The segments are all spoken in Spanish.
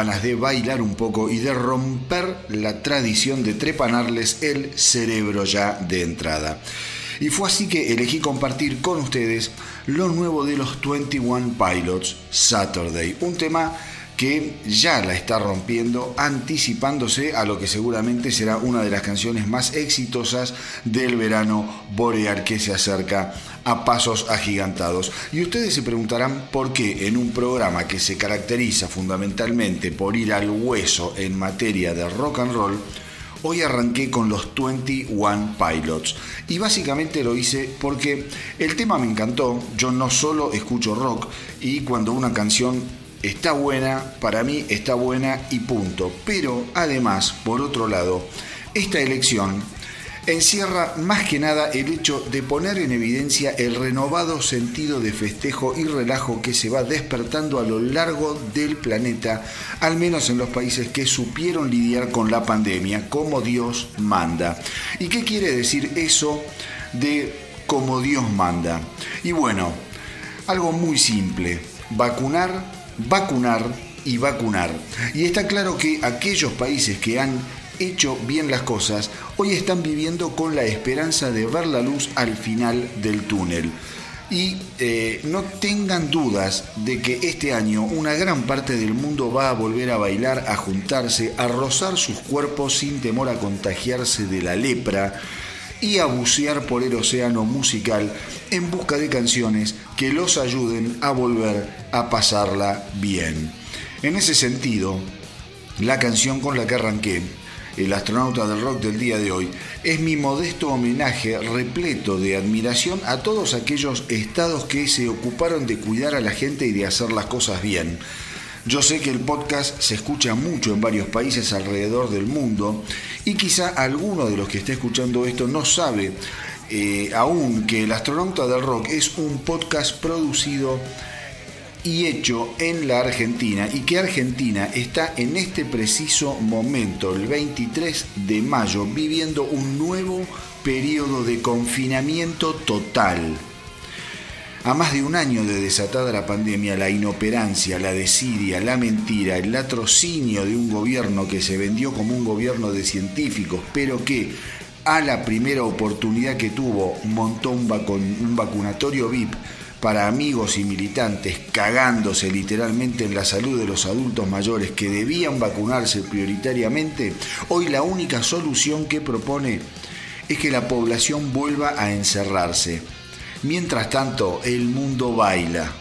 De bailar un poco y de romper la tradición de trepanarles el cerebro ya de entrada. Y fue así que elegí compartir con ustedes lo nuevo de los 21 Pilots, Saturday, un tema que ya la está rompiendo, anticipándose a lo que seguramente será una de las canciones más exitosas del verano boreal que se acerca a pasos agigantados. Y ustedes se preguntarán por qué en un programa que se caracteriza fundamentalmente por ir al hueso en materia de rock and roll, Hoy arranqué con los 21 Pilots y básicamente lo hice porque el tema me encantó, yo no solo escucho rock y cuando una canción está buena, para mí está buena y punto. Pero además, por otro lado, esta elección encierra más que nada el hecho de poner en evidencia el renovado sentido de festejo y relajo que se va despertando a lo largo del planeta, al menos en los países que supieron lidiar con la pandemia como Dios manda. ¿Y qué quiere decir eso de como Dios manda? Y bueno, algo muy simple, vacunar, vacunar y vacunar. Y está claro que aquellos países que han hecho bien las cosas, hoy están viviendo con la esperanza de ver la luz al final del túnel. Y eh, no tengan dudas de que este año una gran parte del mundo va a volver a bailar, a juntarse, a rozar sus cuerpos sin temor a contagiarse de la lepra y a bucear por el océano musical en busca de canciones que los ayuden a volver a pasarla bien. En ese sentido, la canción con la que arranqué el astronauta del rock del día de hoy, es mi modesto homenaje repleto de admiración a todos aquellos estados que se ocuparon de cuidar a la gente y de hacer las cosas bien. Yo sé que el podcast se escucha mucho en varios países alrededor del mundo y quizá alguno de los que esté escuchando esto no sabe eh, aún que el astronauta del rock es un podcast producido y hecho en la Argentina y que Argentina está en este preciso momento, el 23 de mayo, viviendo un nuevo periodo de confinamiento total. A más de un año de desatada la pandemia, la inoperancia, la desidia, la mentira, el latrocinio de un gobierno que se vendió como un gobierno de científicos, pero que a la primera oportunidad que tuvo montó un, un vacunatorio VIP para amigos y militantes cagándose literalmente en la salud de los adultos mayores que debían vacunarse prioritariamente, hoy la única solución que propone es que la población vuelva a encerrarse. Mientras tanto, el mundo baila.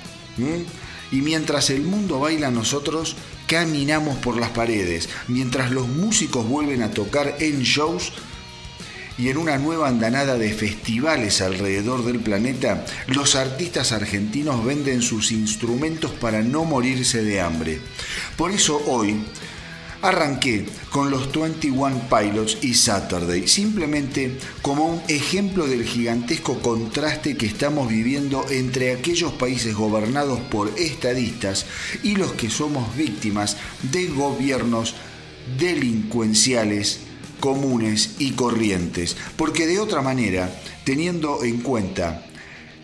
Y mientras el mundo baila, nosotros caminamos por las paredes. Mientras los músicos vuelven a tocar en shows, y en una nueva andanada de festivales alrededor del planeta, los artistas argentinos venden sus instrumentos para no morirse de hambre. Por eso hoy arranqué con los 21 Pilots y Saturday, simplemente como un ejemplo del gigantesco contraste que estamos viviendo entre aquellos países gobernados por estadistas y los que somos víctimas de gobiernos delincuenciales comunes y corrientes, porque de otra manera, teniendo en cuenta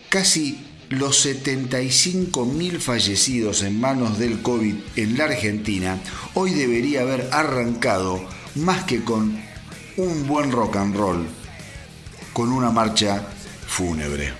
casi los 75.000 fallecidos en manos del COVID en la Argentina, hoy debería haber arrancado más que con un buen rock and roll, con una marcha fúnebre.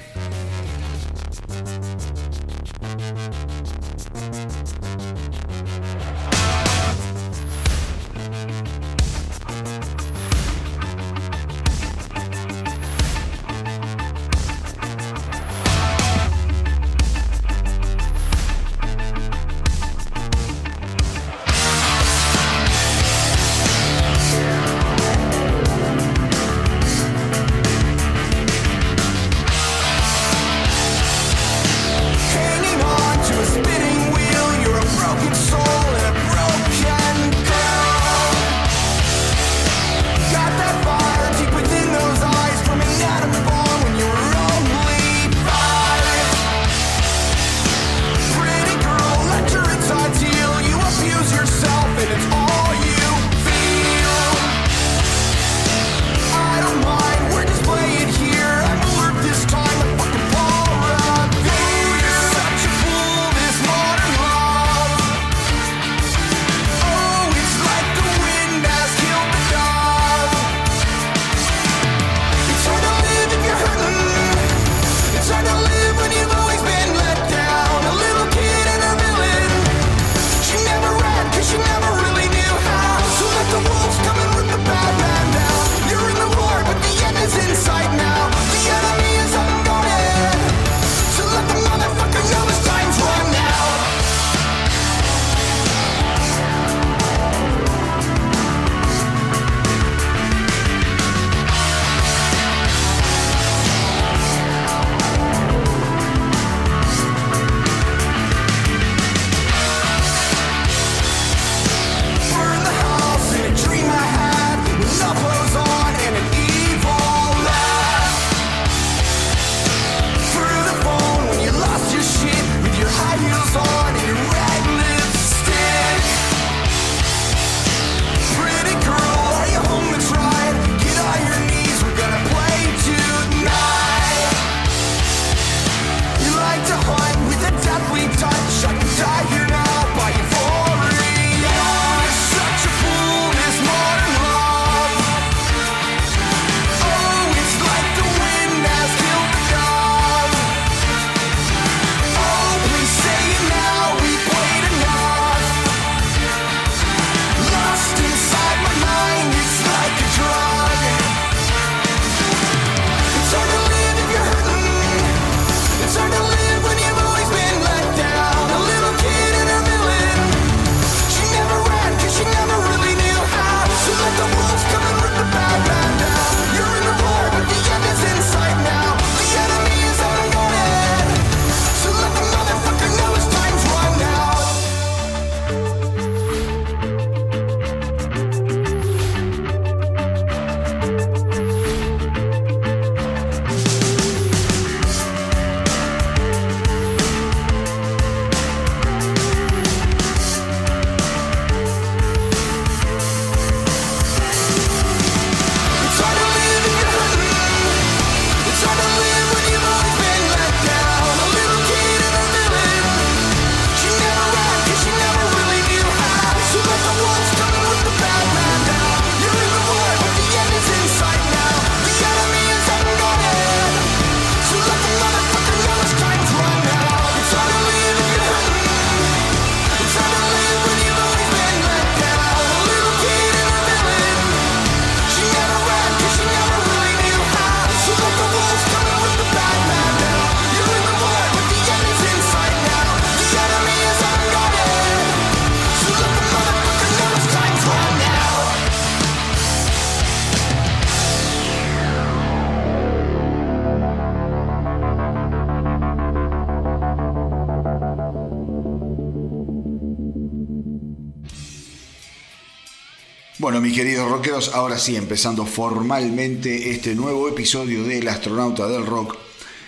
Queridos rockeros, ahora sí, empezando formalmente este nuevo episodio del Astronauta del Rock,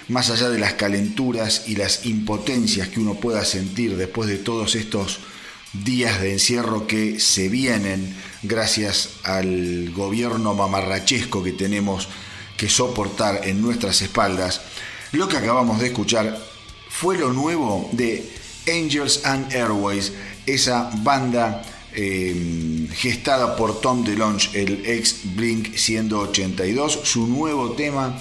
más allá de las calenturas y las impotencias que uno pueda sentir después de todos estos días de encierro que se vienen gracias al gobierno mamarrachesco que tenemos que soportar en nuestras espaldas, lo que acabamos de escuchar fue lo nuevo de Angels and Airways, esa banda eh, gestada por Tom DeLonge, el ex Blink 182. Su nuevo tema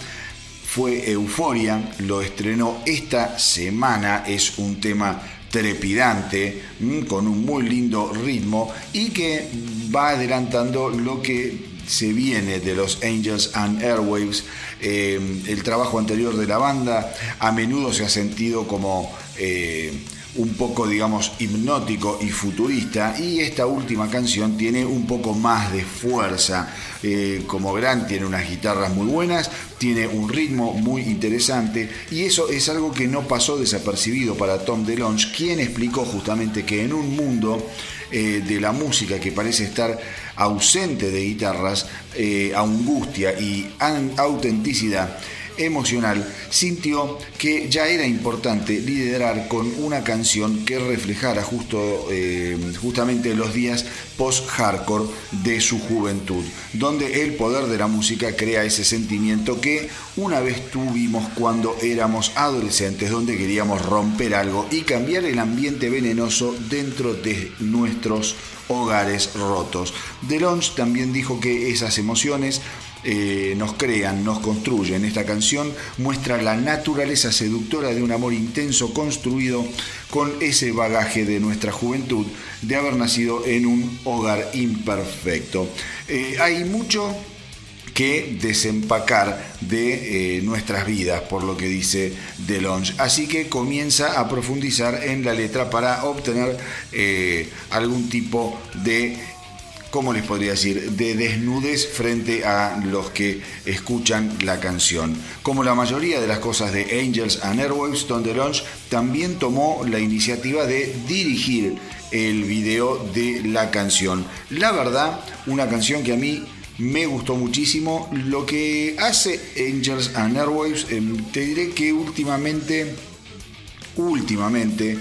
fue Euforia, lo estrenó esta semana, es un tema trepidante, mm, con un muy lindo ritmo y que va adelantando lo que se viene de los Angels and Airwaves. Eh, el trabajo anterior de la banda a menudo se ha sentido como... eh, un poco, digamos, hipnótico y futurista. Y esta última canción tiene un poco más de fuerza. Eh, como verán, tiene unas guitarras muy buenas, tiene un ritmo muy interesante. Y eso es algo que no pasó desapercibido para Tom DeLonge, quien explicó justamente que en un mundo eh, de la música que parece estar ausente de guitarras, eh, angustia y autenticidad, emocional, sintió que ya era importante liderar con una canción que reflejara justo, eh, justamente los días post-hardcore de su juventud, donde el poder de la música crea ese sentimiento que una vez tuvimos cuando éramos adolescentes, donde queríamos romper algo y cambiar el ambiente venenoso dentro de nuestros hogares rotos. DeLonge también dijo que esas emociones eh, nos crean, nos construyen. Esta canción muestra la naturaleza seductora de un amor intenso construido con ese bagaje de nuestra juventud, de haber nacido en un hogar imperfecto. Eh, hay mucho que desempacar de eh, nuestras vidas, por lo que dice DeLonge. Así que comienza a profundizar en la letra para obtener algún tipo de ¿cómo les podría decir?, de desnudez frente a los que escuchan la canción. Como la mayoría de las cosas de Angels and Airwaves, Tom DeLonge también tomó la iniciativa de dirigir el video de la canción. La verdad, una canción que a mí me gustó muchísimo. Lo que hace Angels and Airwaves, eh, te diré que últimamente, últimamente,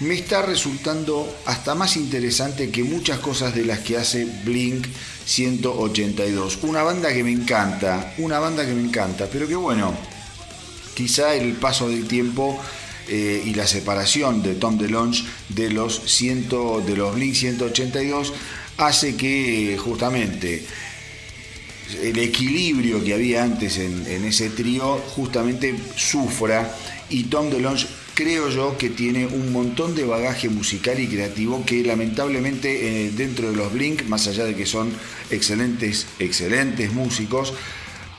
me está resultando hasta más interesante que muchas cosas de las que hace Blink 182. Una banda que me encanta, una banda que me encanta, pero que bueno, quizá el paso del tiempo eh, y la separación de Tom DeLonge de los, 100, de los Blink 182 hace que justamente el equilibrio que había antes en, en ese trío justamente sufra y Tom DeLonge creo yo que tiene un montón de bagaje musical y creativo que lamentablemente eh, dentro de los Blink, más allá de que son excelentes, excelentes músicos,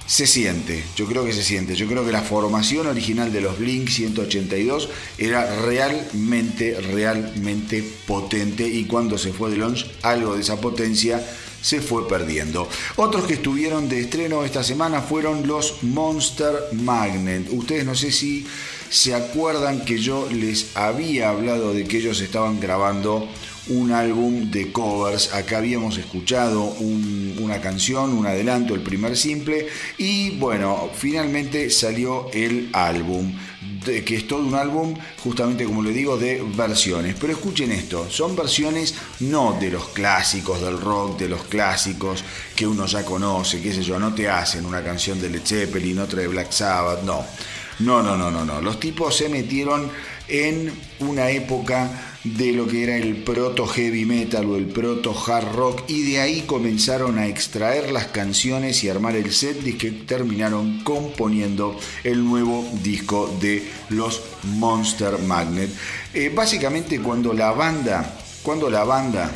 se siente, yo creo que se siente, yo creo que la formación original de los Blink 182 era realmente, realmente potente y cuando se fue de launch algo de esa potencia se fue perdiendo. Otros que estuvieron de estreno esta semana fueron los Monster Magnet. Ustedes no sé si se acuerdan que yo les había hablado de que ellos estaban grabando un álbum de covers. Acá habíamos escuchado un- una canción, un adelanto, el primer simple. Y bueno, finalmente salió el álbum. de- que es todo un álbum, justamente como le digo, de versiones. Pero escuchen esto, son versiones no de los clásicos del rock, de los clásicos que uno ya conoce, qué sé yo, no te hacen una canción de Led Zeppelin, otra de Black Sabbath, no. No, no, no, no, no. Los tipos se metieron en una época de lo que era el proto heavy metal o el proto hard rock y de ahí comenzaron a extraer las canciones y armar el set y que terminaron componiendo el nuevo disco de los Monster Magnet. Eh, básicamente cuando la banda, cuando la banda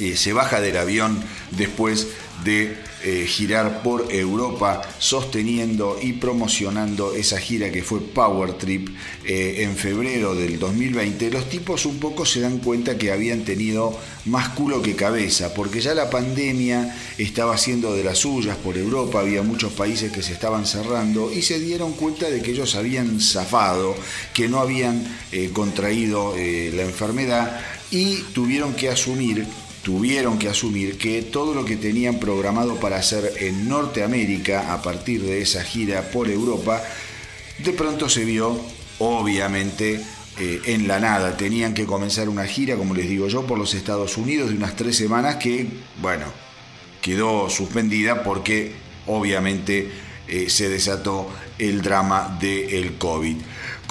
eh, se baja del avión después de eh, girar por Europa sosteniendo y promocionando esa gira que fue Power Trip eh, en febrero del 2020, los tipos un poco se dan cuenta que habían tenido más culo que cabeza, porque ya la pandemia estaba haciendo de las suyas por Europa, había muchos países que se estaban cerrando y se dieron cuenta de que ellos habían zafado, que no habían eh, contraído la enfermedad y tuvieron que asumir tuvieron que asumir que todo lo que tenían programado para hacer en Norteamérica a partir de esa gira por Europa, de pronto se vio, obviamente, eh, en la nada. Tenían que comenzar una gira, como les digo yo, por los Estados Unidos de unas tres semanas que, bueno, quedó suspendida porque obviamente eh, se desató el drama del COVID.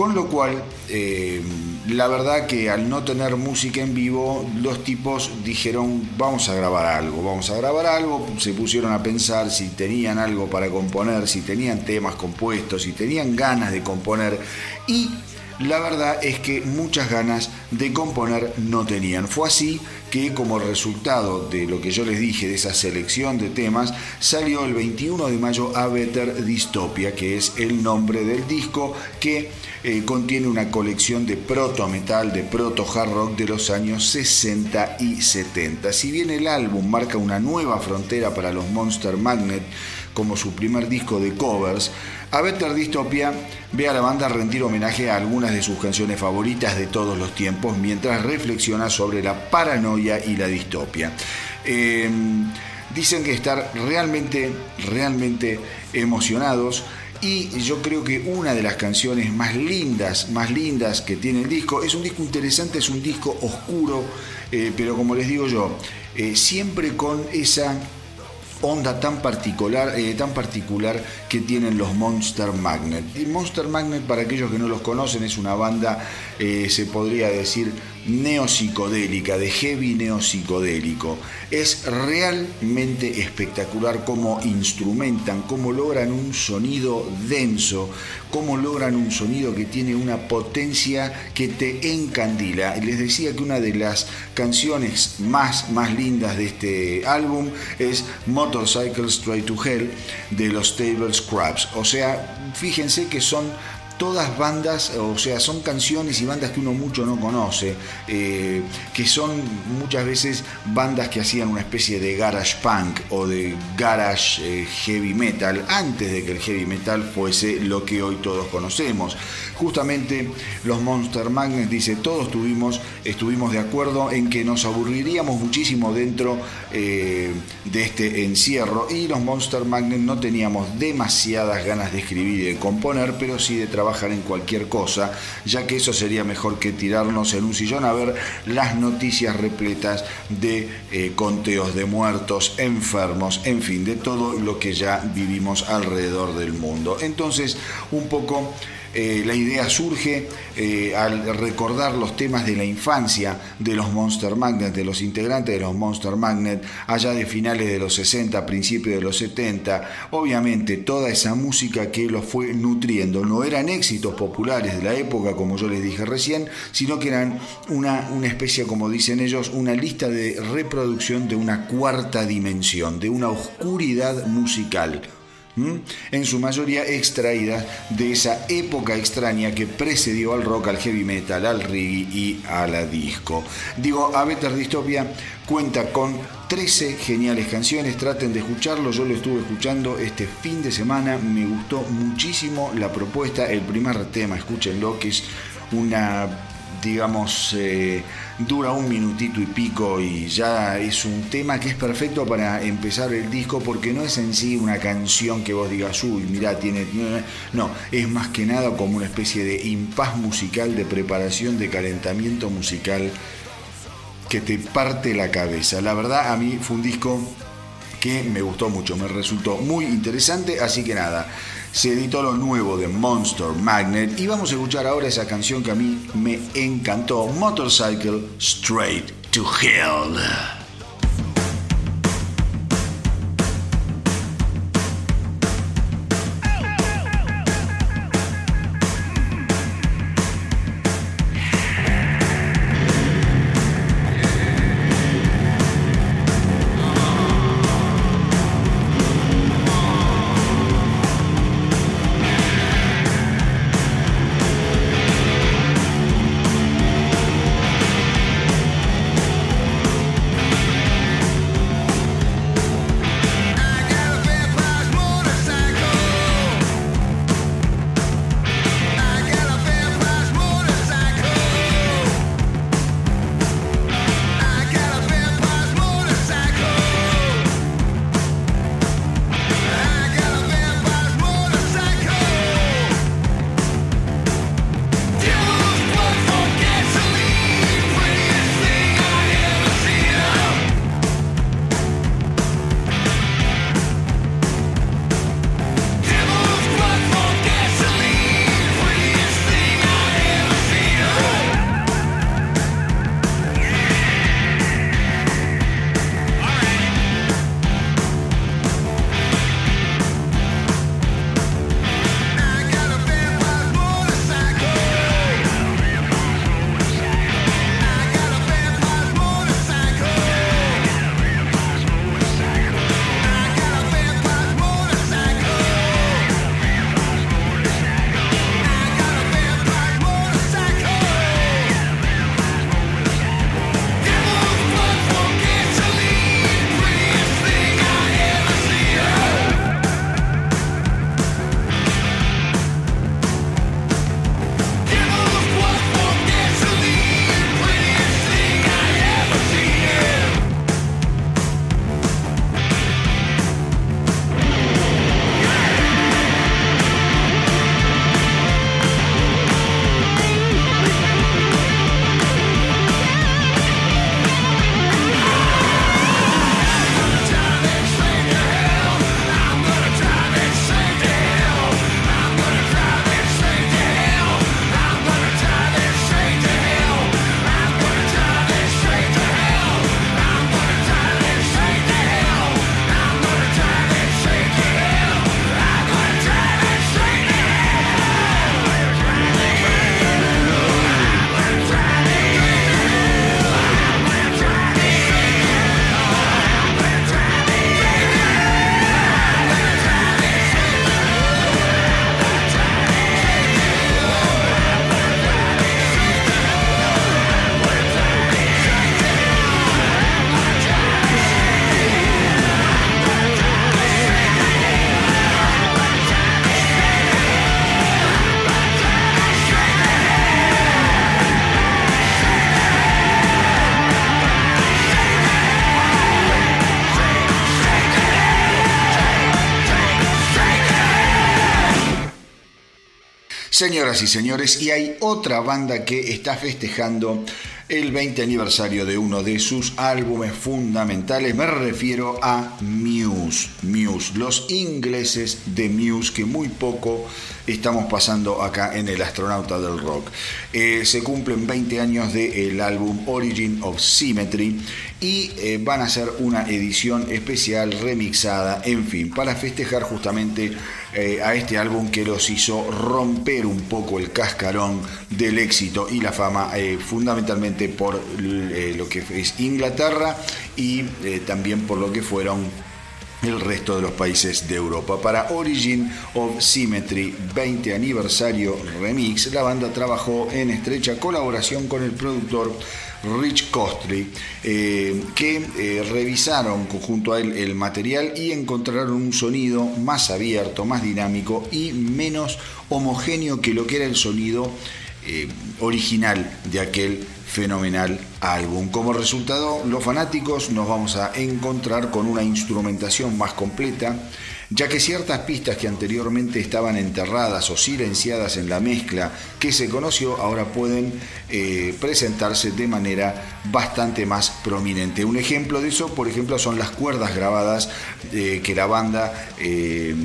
Con lo cual, eh, la verdad que al no tener música en vivo, los tipos dijeron, vamos a grabar algo, vamos a grabar algo, se pusieron a pensar si tenían algo para componer, si tenían temas compuestos, si tenían ganas de componer y la verdad es que muchas ganas de componer no tenían. Fue así que como resultado de lo que yo les dije, de esa selección de temas, salió el 21 de mayo A Better Dystopia, que es el nombre del disco que eh, contiene una colección de proto metal, de proto hard rock de los años 60 y 70. Si bien el álbum marca una nueva frontera para los Monster Magnet, como su primer disco de covers, a Better Dystopia ve a la banda rendir homenaje a algunas de sus canciones favoritas de todos los tiempos mientras reflexiona sobre la paranoia y la distopia. Eh, dicen que estar realmente, realmente emocionados. Y yo creo que una de las canciones más lindas, más lindas que tiene el disco, es un disco interesante, es un disco oscuro, eh, pero como les digo yo, eh, siempre con esa onda tan particular, eh, tan particular que tienen los Monster Magnet. Y Monster Magnet, para aquellos que no los conocen, es una banda, se podría decir, neopsicodélica, de heavy neopsicodélico. Es realmente espectacular cómo instrumentan, cómo logran un sonido denso, cómo logran un sonido que tiene una potencia que te encandila. Les decía que una de las canciones más, más lindas de este álbum es Motorcycle Straight to Hell de los Table Scraps. O sea, fíjense que son todas bandas, o sea, son canciones y bandas que uno mucho no conoce, eh, que son muchas veces bandas que hacían una especie de garage punk o de garage eh, heavy metal, antes de que el heavy metal fuese lo que hoy todos conocemos. Justamente los Monster Magnet dice, todos tuvimos, estuvimos de acuerdo en que nos aburriríamos muchísimo dentro eh, de este encierro y los Monster Magnet no teníamos demasiadas ganas de escribir y de componer, pero sí de trabajar en cualquier cosa, ya que eso sería mejor que tirarnos en un sillón a ver las noticias repletas de eh, conteos de muertos, enfermos, en fin, de todo lo que ya vivimos alrededor del mundo. Entonces, un poco eh, la idea surge eh, al recordar los temas de la infancia de los Monster Magnet, de los integrantes de los Monster Magnet, allá de finales de los 60, principios de los 70. Obviamente toda esa música que los fue nutriendo no eran éxitos populares de la época, como yo les dije recién, sino que eran una, una especie, como dicen ellos, una lista de reproducción de una cuarta dimensión, de una oscuridad musical en su mayoría extraídas de esa época extraña que precedió al rock, al heavy metal, al reggae y a la disco. Digo, a Better Dystopia cuenta con 13 geniales canciones, traten de escucharlo, yo lo estuve escuchando este fin de semana, me gustó muchísimo la propuesta, el primer tema, escúchenlo, que es una digamos, eh, dura un minutito y pico y ya es un tema que es perfecto para empezar el disco porque no es en sí una canción que vos digas, uy, mirá, tiene... No, es más que nada como una especie de impas musical, de preparación, de calentamiento musical que te parte la cabeza. La verdad, a mí fue un disco que me gustó mucho, me resultó muy interesante, así que nada se editó lo nuevo de Monster Magnet y vamos a escuchar ahora esa canción que a mí me encantó, Motorcycle Straight to Hell. Señoras y señores, y hay otra banda que está festejando el 20 aniversario de uno de sus álbumes fundamentales. Me refiero a Muse. Muse, los ingleses de Muse, que muy poco estamos pasando acá en El Astronauta del Rock. Eh, se cumplen 20 años del álbum Origin of Symmetry y eh, van a hacer una edición especial remixada, en fin, para festejar justamente eh, a este álbum que los hizo romper un poco el cascarón del éxito y la fama, eh, fundamentalmente por lo que es Inglaterra y también por lo que fueron el resto de los países de Europa. Para Origin of Symmetry 20 aniversario remix, la banda trabajó en estrecha colaboración con el productor Rich Costly, eh, que eh, revisaron junto a él el material y encontraron un sonido más abierto, más dinámico y menos homogéneo que lo que era el sonido eh, original de aquel fenomenal álbum. Como resultado, los fanáticos nos vamos a encontrar con una instrumentación más completa, ya que ciertas pistas que anteriormente estaban enterradas o silenciadas en la mezcla que se conoció ahora pueden eh, presentarse de manera bastante más prominente. Un ejemplo de eso, por ejemplo, son las cuerdas grabadas eh, que la banda eh,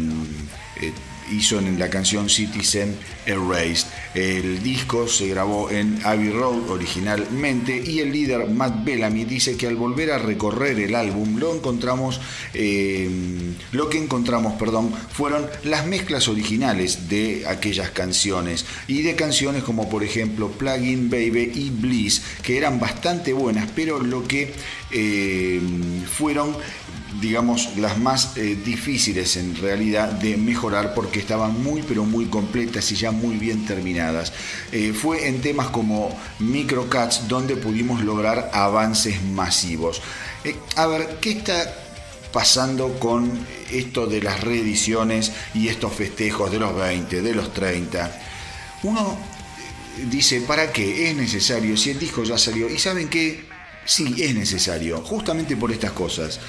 hizo en la canción Citizen Erased. El disco se grabó en Abbey Road originalmente y el líder Matt Bellamy dice que al volver a recorrer el álbum lo encontramos, eh, lo que encontramos, perdón, fueron las mezclas originales de aquellas canciones y de canciones como por ejemplo Plugin Baby y Bliss que eran bastante buenas, pero lo que eh, fueron digamos, las más eh, difíciles en realidad de mejorar porque estaban muy, pero muy completas y ya muy bien terminadas. Eh, fue en temas como Microcats donde pudimos lograr avances masivos. A ver, ¿qué está pasando con esto de las reediciones y estos festejos de los 20, de los 30? Uno dice, ¿para qué? Es necesario, si el disco ya salió. ¿Y saben qué? Sí, es necesario, justamente por estas cosas.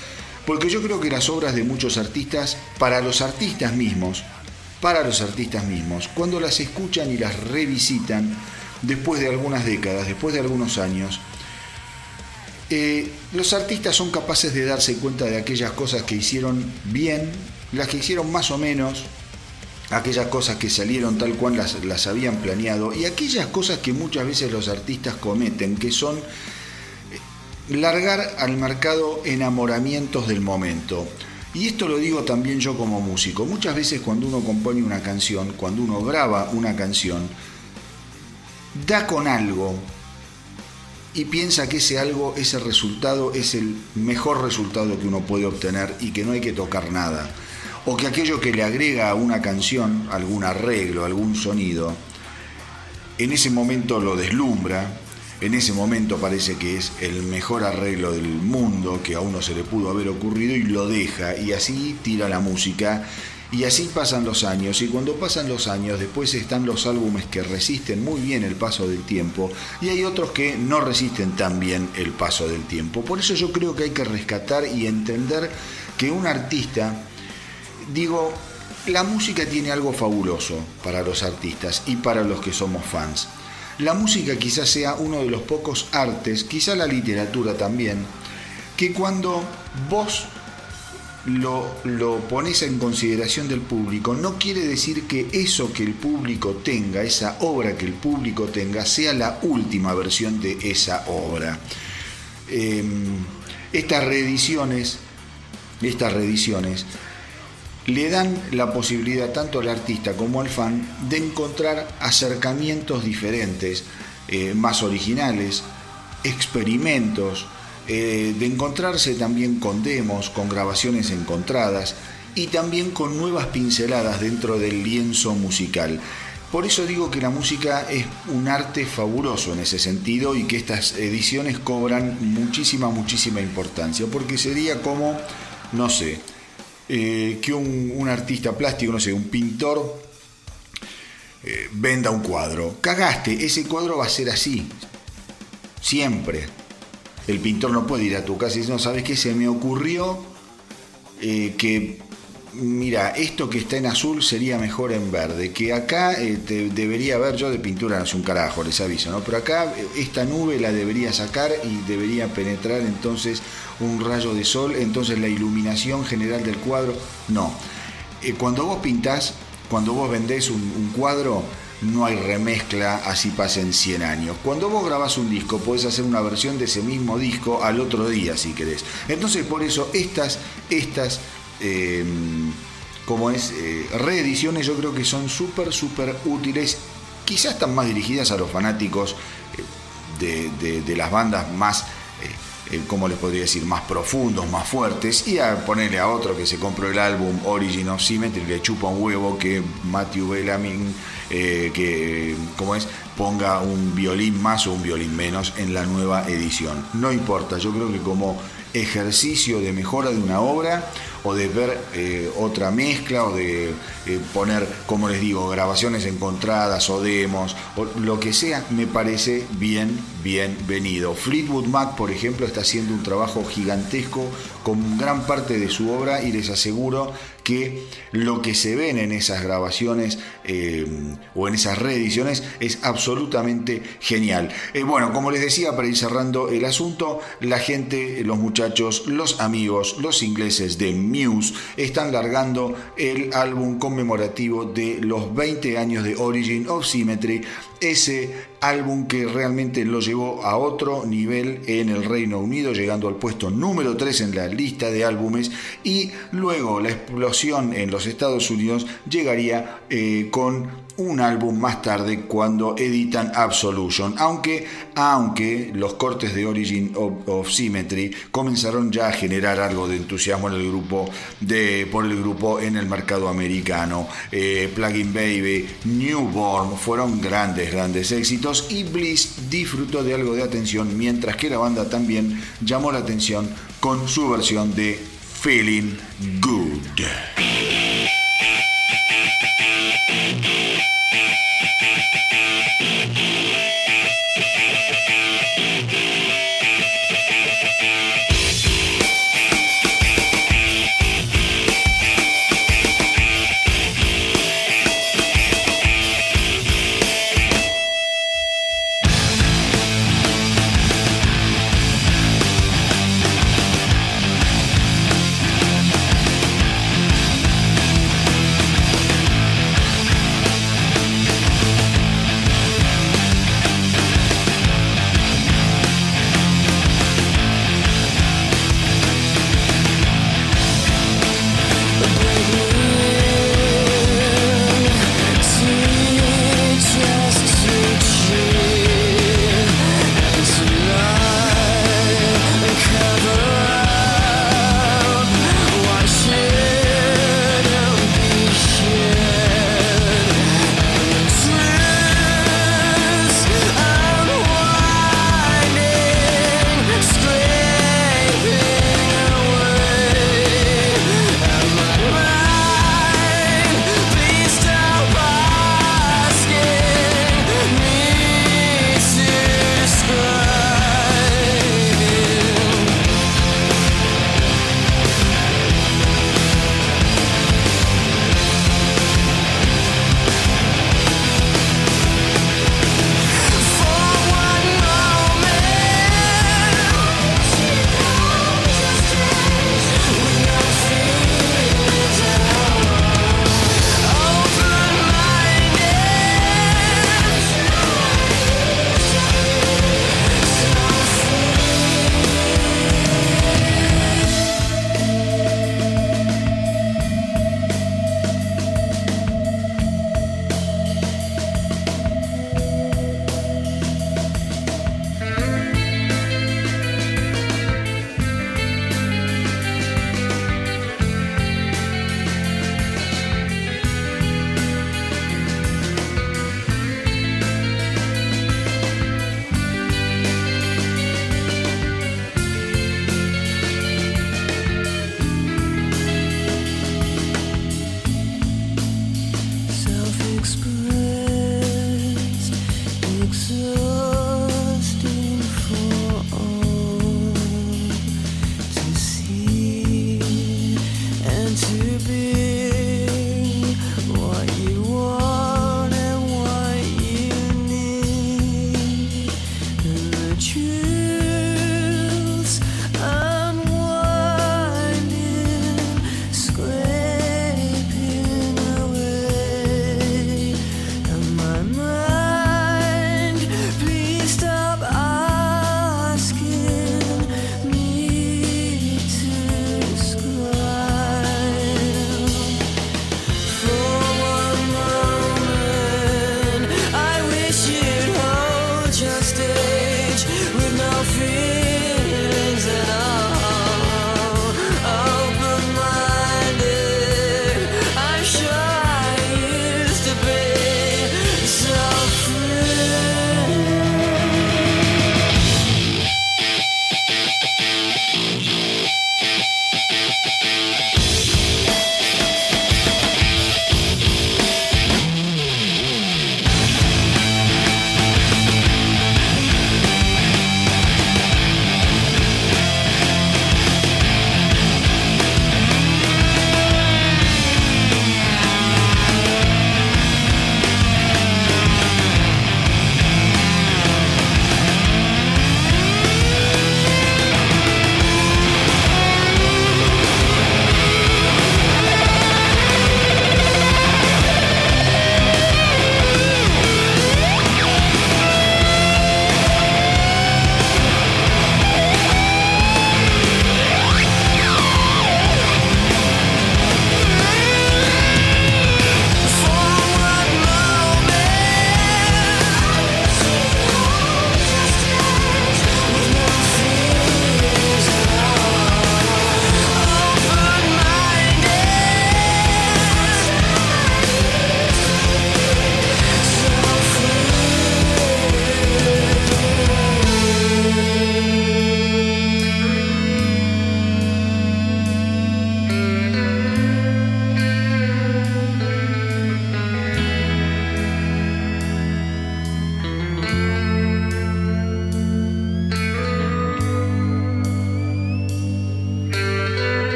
Porque yo creo que las obras de muchos artistas, para los artistas mismos, para los artistas mismos, cuando las escuchan y las revisitan, después de algunas décadas, después de algunos años, eh, los artistas son capaces de darse cuenta de aquellas cosas que hicieron bien, las que hicieron más o menos, aquellas cosas que salieron tal cual las, las habían planeado y aquellas cosas que muchas veces los artistas cometen, que son largar al mercado enamoramientos del momento. Y esto lo digo también yo como músico. Muchas veces cuando uno compone una canción, cuando uno graba una canción, da con algo y piensa que ese algo, ese resultado es el mejor resultado que uno puede obtener y que no hay que tocar nada. O que aquello que le agrega a una canción, algún arreglo, algún sonido, en ese momento lo deslumbra, en ese momento parece que es el mejor arreglo del mundo que a uno se le pudo haber ocurrido y lo deja y así tira la música y así pasan los años y cuando pasan los años después están los álbumes que resisten muy bien el paso del tiempo y hay otros que no resisten tan bien el paso del tiempo. Por eso yo creo que hay que rescatar y entender que un artista, digo, la música tiene algo fabuloso para los artistas y para los que somos fans. La música quizás sea uno de los pocos artes, quizá la literatura también, que cuando vos lo, lo pones en consideración del público, no quiere decir que eso que el público tenga, esa obra que el público tenga, sea la última versión de esa obra. Eh, estas reediciones, estas reediciones le dan la posibilidad tanto al artista como al fan de encontrar acercamientos diferentes, eh, más originales, experimentos, eh, de encontrarse también con demos, con grabaciones encontradas y también con nuevas pinceladas dentro del lienzo musical. Por eso digo que la música es un arte fabuloso en ese sentido y que estas ediciones cobran muchísima, muchísima importancia, porque sería como, no sé, eh, que un, artista plástico, no sé, un pintor, eh, venda un cuadro. Cagaste, ese cuadro va a ser así, siempre. El pintor no puede ir a tu casa y decir, no, ¿sabes qué? Se me ocurrió eh, que mira, esto que está en azul sería mejor en verde, que acá eh, te- debería haber, yo de pintura no es un carajo, les aviso, ¿no? Pero acá eh, esta nube la debería sacar y debería penetrar entonces un rayo de sol, entonces la iluminación general del cuadro, no. Eh, cuando vos pintás, cuando vos vendés un, un cuadro, no hay remezcla, así pasen 100 años. Cuando vos grabás un disco, podés hacer una versión de ese mismo disco al otro día, si querés. Entonces, por eso, estas, estas, eh, como es, eh, reediciones, yo creo que son súper, súper útiles. Quizás están más dirigidas a los fanáticos eh, de, de- las bandas más, eh, ¿cómo les podría decir? Más profundos, más fuertes. Y a ponerle a otro que se compró el álbum Origin of Symmetry, le chupa un huevo que Matthew Bellamy, que, ¿cómo es? Ponga un violín más o un violín menos en la nueva edición. No importa, yo creo que como ejercicio de mejora de una obra o de ver eh, otra mezcla o de eh, poner, como les digo, grabaciones encontradas o demos o lo que sea, me parece bien, bienvenido. Fleetwood Mac, por ejemplo, está haciendo un trabajo gigantesco con gran parte de su obra y les aseguro que lo que se ven en esas grabaciones eh, o en esas reediciones es absolutamente genial. Eh, bueno, como les decía, para ir cerrando el asunto, la gente, los muchachos, los amigos, los ingleses de Muse están largando el álbum conmemorativo de los 20 años de Origin of Symmetry, ese álbum que realmente lo llevó a otro nivel en el Reino Unido, llegando al puesto número 3 en la lista de álbumes y luego la explosión en los Estados Unidos llegaría eh, con un álbum más tarde cuando editan Absolution, aunque, aunque los cortes de Origin of, Symmetry comenzaron ya a generar algo de entusiasmo por el grupo en el mercado americano. Eh, Plugin Baby, Newborn fueron grandes, grandes éxitos y Bliss disfrutó de algo de atención mientras que la banda también llamó la atención con su versión de Feeling Good. Thank you.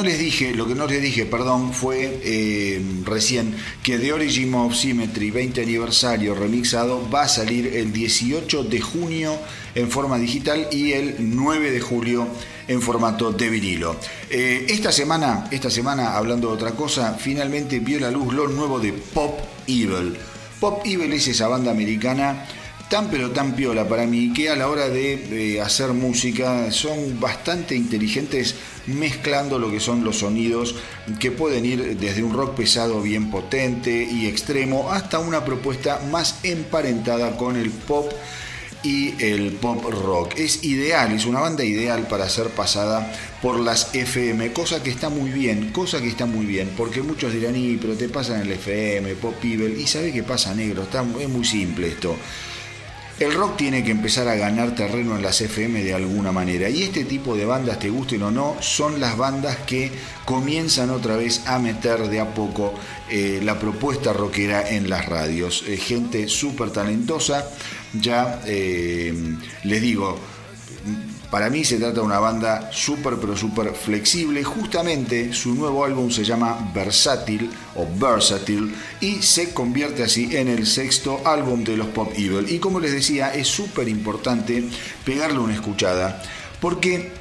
No les dije, lo que no les dije, perdón, fue eh, recién que The Origin of Symmetry 20 aniversario remixado va a salir el 18 de junio en forma digital y el 9 de julio en formato de vinilo. Eh, esta semana, esta semana, hablando de otra cosa, finalmente vio la luz lo nuevo de Pop Evil. Pop Evil es esa banda americana tan pero tan piola para mí que a la hora de hacer música son bastante inteligentes mezclando lo que son los sonidos que pueden ir desde un rock pesado bien potente y extremo hasta una propuesta más emparentada con el pop y el pop rock. Es ideal, es una banda ideal para ser pasada por las FM, cosa que está muy bien, cosa que está muy bien, porque muchos dirán, y pero te pasan el FM, pop evil, y sabe qué pasa negro, está, es muy simple esto. El rock tiene que empezar a ganar terreno en las FM de alguna manera. Y este tipo de bandas, te gusten o no, son las bandas que comienzan otra vez a meter de a poco eh, la propuesta rockera en las radios. Eh, gente súper talentosa. Ya eh, les digo, para mí se trata de una banda súper pero súper flexible. Justamente su nuevo álbum se llama Versátil o Versatile y se convierte así en el sexto álbum de los Pop Evil. Y como les decía, es súper importante pegarle una escuchada porque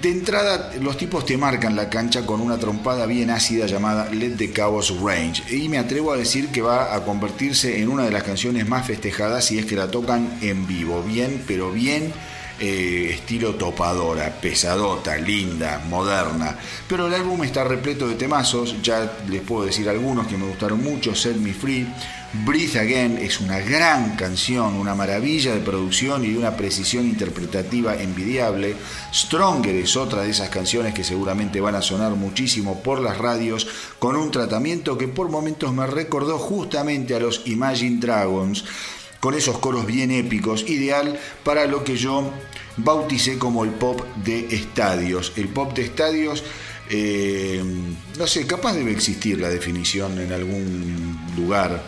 de entrada los tipos te marcan la cancha con una trompada bien ácida llamada Let the Chaos Range. Y me atrevo a decir que va a convertirse en una de las canciones más festejadas si es que la tocan en vivo. Bien, pero bien eh, estilo topadora, pesadota, linda, moderna. Pero el álbum está repleto de temazos, ya les puedo decir algunos que me gustaron mucho, Set Me Free, Breathe Again es una gran canción, una maravilla de producción y de una precisión interpretativa envidiable. Stronger es otra de esas canciones que seguramente van a sonar muchísimo por las radios, con un tratamiento que por momentos me recordó justamente a los Imagine Dragons con esos coros bien épicos, ideal para lo que yo bauticé como el pop de estadios. El pop de estadios, eh, no sé, capaz debe existir la definición en algún lugar,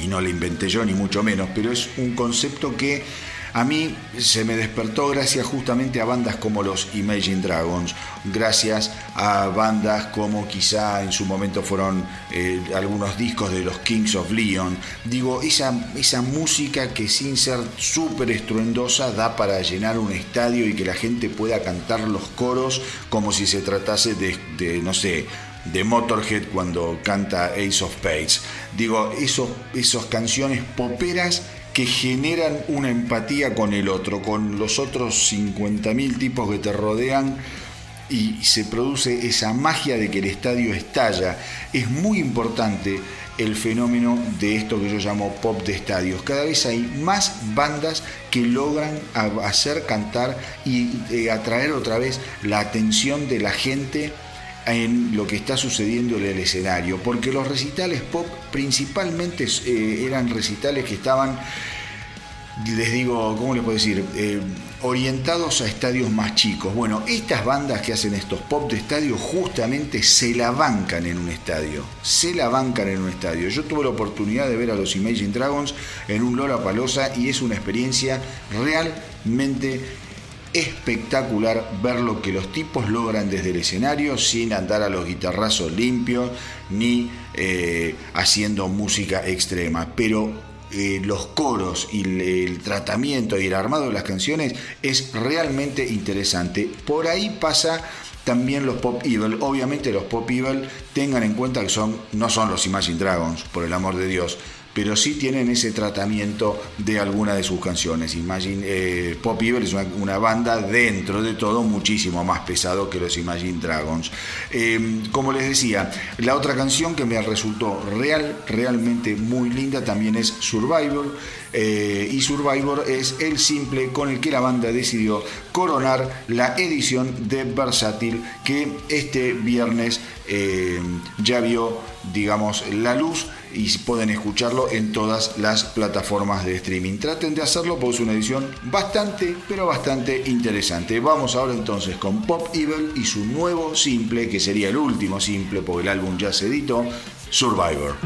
y no la inventé yo ni mucho menos, pero es un concepto que a mí se me despertó gracias justamente a bandas como los Imagine Dragons, gracias a bandas como quizá en su momento fueron eh, algunos discos de los Kings of Leon. Digo, esa, esa música que sin ser súper estruendosa da para llenar un estadio y que la gente pueda cantar los coros como si se tratase de, no sé, de Motorhead cuando canta Ace of Spades. Digo, esos, esas canciones poperas que generan una empatía con el otro, con los otros 50.000 tipos que te rodean y se produce esa magia de que el estadio estalla. Es muy importante el fenómeno de esto que yo llamo pop de estadios. Cada vez hay más bandas que logran hacer cantar y eh, atraer otra vez la atención de la gente en lo que está sucediendo en el escenario, porque los recitales pop principalmente eh, eran recitales que estaban, les digo, ¿cómo les puedo decir? Eh, orientados a estadios más chicos. Bueno, estas bandas que hacen estos pop de estadio justamente se la bancan en un estadio, se la bancan en un estadio. Yo tuve la oportunidad de ver a los Imagine Dragons en un Lola Palosa y es una experiencia realmente espectacular ver lo que los tipos logran desde el escenario sin andar a los guitarrazos limpios ni eh, haciendo música extrema. Pero eh, los coros y el, el, tratamiento y el armado de las canciones es realmente interesante. Por ahí pasa también los Pop Evil. Obviamente los Pop Evil tengan en cuenta que son, no son los Imagine Dragons, por el amor de Dios pero sí tienen ese tratamiento de alguna de sus canciones. Imagine, eh, Pop Evil es una, banda dentro de todo muchísimo más pesado que los Imagine Dragons. Eh, como les decía, la otra canción que me resultó real, realmente muy linda también es Survivor. eh, y Survivor es el simple con el que la banda decidió coronar la edición de Versátil que este viernes eh, ya vio, digamos, la luz y pueden escucharlo en todas las plataformas de streaming. Traten de hacerlo porque es una edición bastante, pero bastante interesante. Vamos ahora entonces con Pop Evil y su nuevo simple, que sería el último simple porque el álbum ya se editó, Survivor.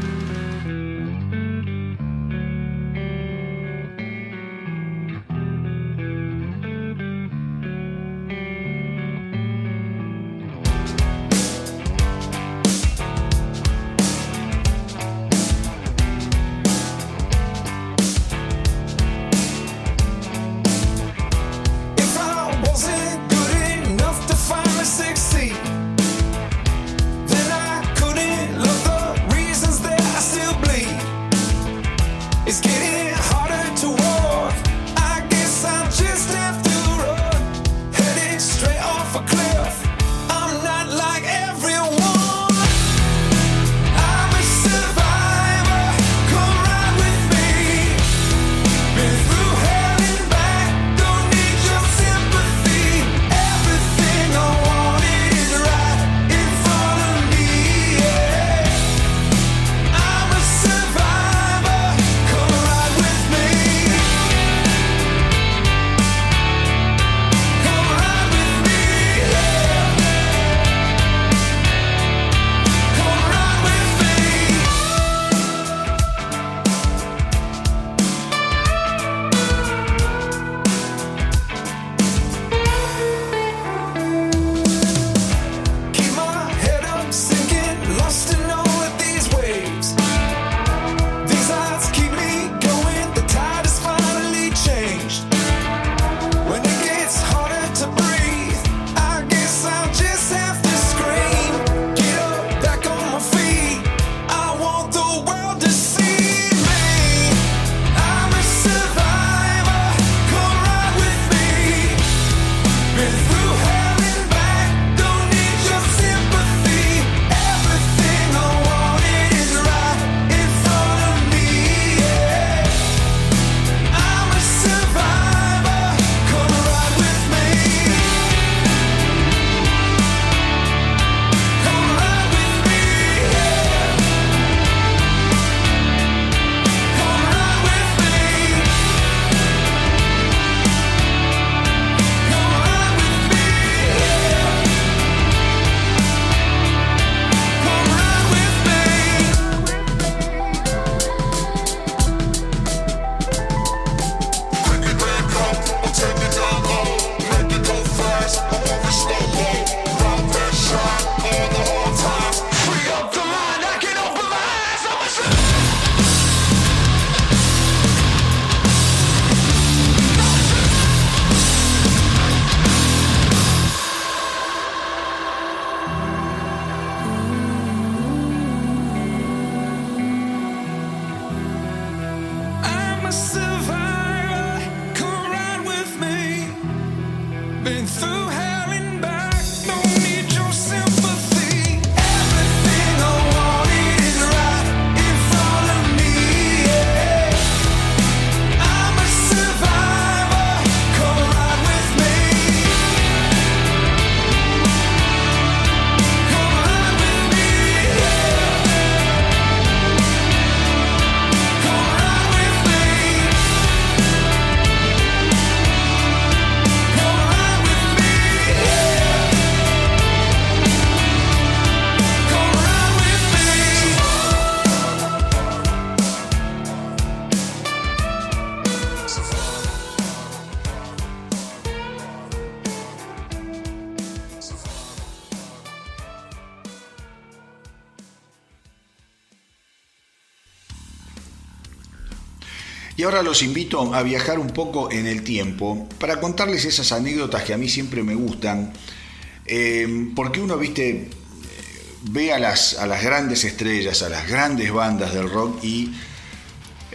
Ahora los invito a viajar un poco en el tiempo para contarles esas anécdotas que a mí siempre me gustan. Eh, porque uno, viste, ve a las, a las grandes estrellas, a las grandes bandas del rock y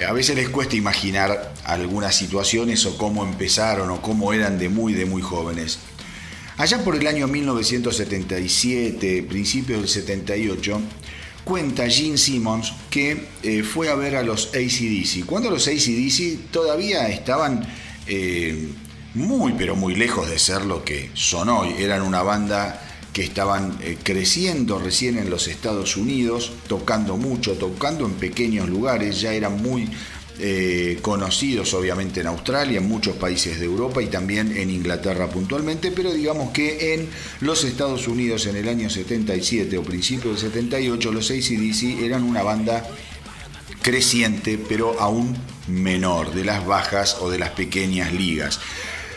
a veces les cuesta imaginar algunas situaciones o cómo empezaron o cómo eran de muy, de muy jóvenes. Allá por el año 1977, principios del 78, cuenta Gene Simmons que eh, fue a ver a los ACDC. Cuando los ACDC todavía estaban eh, muy, pero muy lejos de ser lo que son hoy. Eran una banda que estaban eh, creciendo recién en los Estados Unidos, tocando mucho, tocando en pequeños lugares, ya eran muy eh, conocidos obviamente en Australia, en muchos países de Europa y también en Inglaterra puntualmente, pero digamos que en los Estados Unidos en el año 77 o principio del 78 los ACDC eran una banda creciente pero aún menor, de las bajas o de las pequeñas ligas.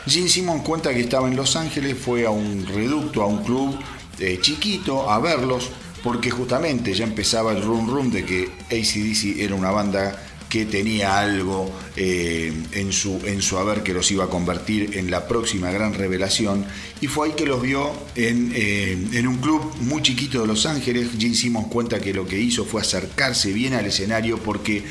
Gene Simmons cuenta que estaba en Los Ángeles, fue a un reducto, a un club eh, chiquito a verlos, porque justamente ya empezaba el rum rum de que ACDC era una banda que tenía algo eh, en, su, en su haber que los iba a convertir en la próxima gran revelación. Y fue ahí que los vio en, eh, en un club muy chiquito de Los Ángeles. Gene Simmons cuenta que lo que hizo fue acercarse bien al escenario porque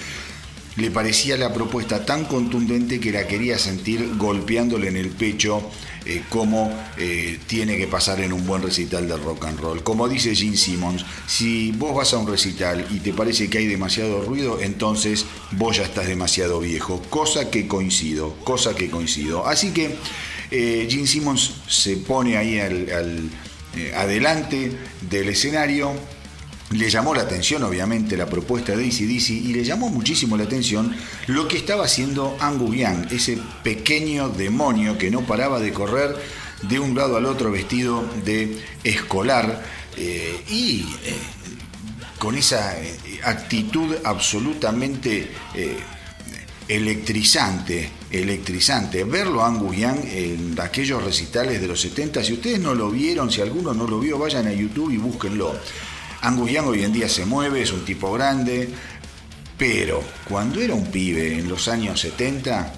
le parecía la propuesta tan contundente que la quería sentir golpeándole en el pecho eh, como eh, tiene que pasar en un buen recital de rock and roll. Como dice Gene Simmons, si vos vas a un recital y te parece que hay demasiado ruido, entonces vos ya estás demasiado viejo, cosa que coincido, cosa que coincido. Así que eh, Gene Simmons se pone ahí al, eh, adelante del escenario, le llamó la atención, obviamente, la propuesta de ACDC y le llamó muchísimo la atención lo que estaba haciendo Angus Young, ese pequeño demonio que no paraba de correr de un lado al otro vestido de escolar eh, y eh, con esa eh, actitud absolutamente electrizante, electrizante. Verlo a Angus Young en aquellos recitales de los 70, si ustedes no lo vieron, si alguno no lo vio, vayan a YouTube y búsquenlo. Angus Young hoy en día se mueve, es un tipo grande, pero cuando era un pibe en los años 70,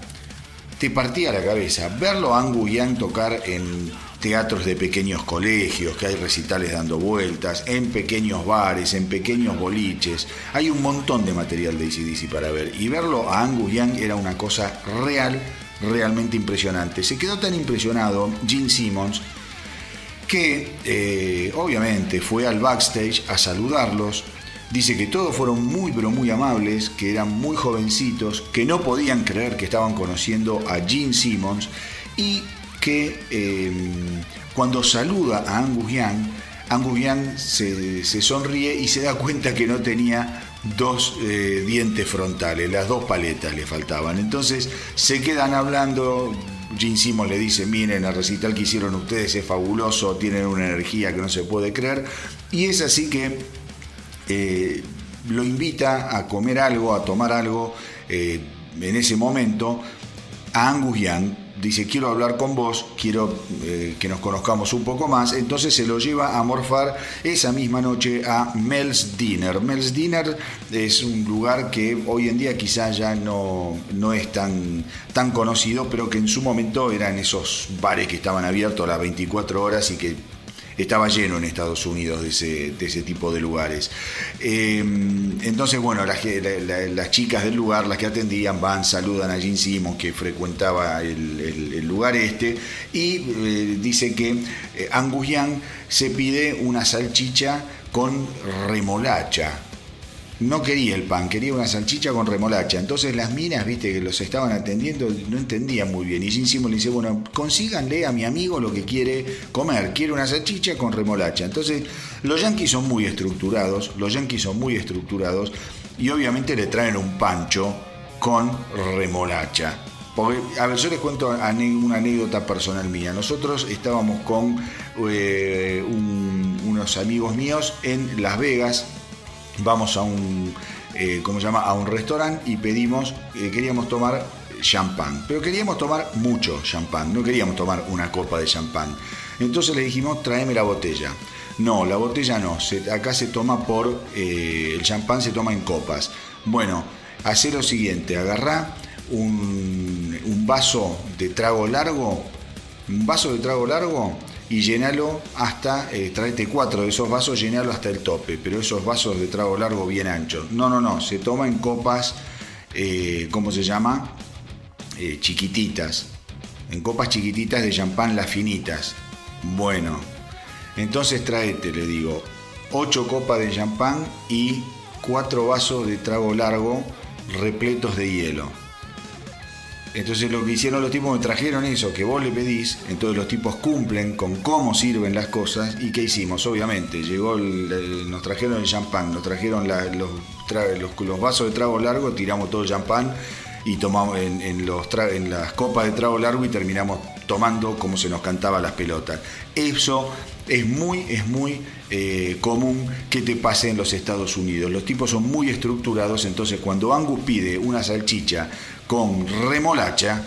te partía la cabeza. Verlo a Angus Young tocar en teatros de pequeños colegios, que hay recitales dando vueltas, en pequeños bares, en pequeños boliches. Hay un montón de material de ACDC para ver. Y verlo a Angus Young era una cosa real, realmente impresionante. Se quedó tan impresionado Gene Simmons que eh, obviamente fue al backstage a saludarlos. Dice que todos fueron muy pero muy amables, que eran muy jovencitos, que no podían creer que estaban conociendo a Gene Simmons y que eh, cuando saluda a Angus Young, se sonríe y se da cuenta que no tenía dos eh, dientes frontales, las dos paletas le faltaban. Entonces se quedan hablando, Gene Simmons le dice, miren, el recital que hicieron ustedes es fabuloso, tienen una energía que no se puede creer. Y es así que eh, lo invita a comer algo, a tomar algo eh, en ese momento a Angus Young. Dice, quiero hablar con vos, quiero eh, que nos conozcamos un poco más. Entonces se lo lleva a morfar esa misma noche a Mel's Dinner. Mel's Dinner es un lugar que hoy en día quizás ya no, no es tan, tan conocido, pero que en su momento eran esos bares que estaban abiertos a las 24 horas y que estaba lleno en Estados Unidos de ese, tipo de lugares. Eh, entonces, bueno, las, chicas del lugar, las que atendían, van, saludan a Gene Simmons, que frecuentaba el, lugar este, y eh, dice que eh, Angus se pide una salchicha con remolacha. No quería el pan, quería una salchicha con remolacha. Entonces las minas, viste, que los estaban atendiendo, no entendían muy bien. Y Gene Simmons le dice, bueno, consíganle a mi amigo lo que quiere comer. Quiere una salchicha con remolacha. Entonces, los yanquis son muy estructurados, los yanquis son muy estructurados y obviamente le traen un pancho con remolacha. Porque, a ver, yo les cuento una anécdota personal mía. Nosotros estábamos con eh, un- unos amigos míos en Las Vegas, vamos a un, eh, ¿cómo llama? A un restaurante y pedimos, eh, queríamos tomar champán, pero queríamos tomar mucho champán, no queríamos tomar una copa de champán. Entonces le dijimos, tráeme la botella. No, la botella no, se- acá se toma por, eh, el champán se toma en copas. Bueno, hacé lo siguiente, agarrá un, un vaso de trago largo, un vaso de trago largo y llenalo hasta, eh, cuatro de esos vasos, llenalo hasta el tope, pero esos vasos de trago largo bien anchos. No, no, no, se toma en copas eh, ¿cómo se llama? Eh, chiquititas, en copas chiquititas de champán las finitas. Bueno, entonces tráete, le digo, 8 copas de champán y 4 vasos de trago largo repletos de hielo. Entonces lo que hicieron los tipos me trajeron eso que vos le pedís, entonces los tipos cumplen con cómo sirven las cosas y qué hicimos, obviamente, llegó el- nos trajeron el champán, nos trajeron los, vasos de trago largo, tiramos todo el champán y tomamos en, los en las copas de trago largo y terminamos tomando como se nos cantaba las pelotas. Eso es muy, es muy eh, común que te pase en los Estados Unidos. Los tipos son muy estructurados, entonces cuando Angus pide una salchicha con remolacha,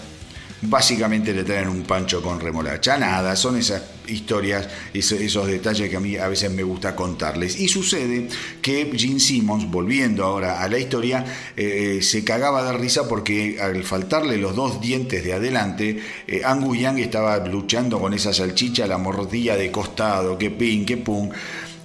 básicamente le traen un pancho con remolacha. Nada, son esas historias, eso- esos detalles que a mí a veces me gusta contarles. Y sucede que Gene Simmons, volviendo ahora a la historia, eh, se cagaba de risa porque al faltarle los dos dientes de adelante, eh, Angus Young estaba luchando con esa salchicha, la mordilla de costado, que pin, que pum.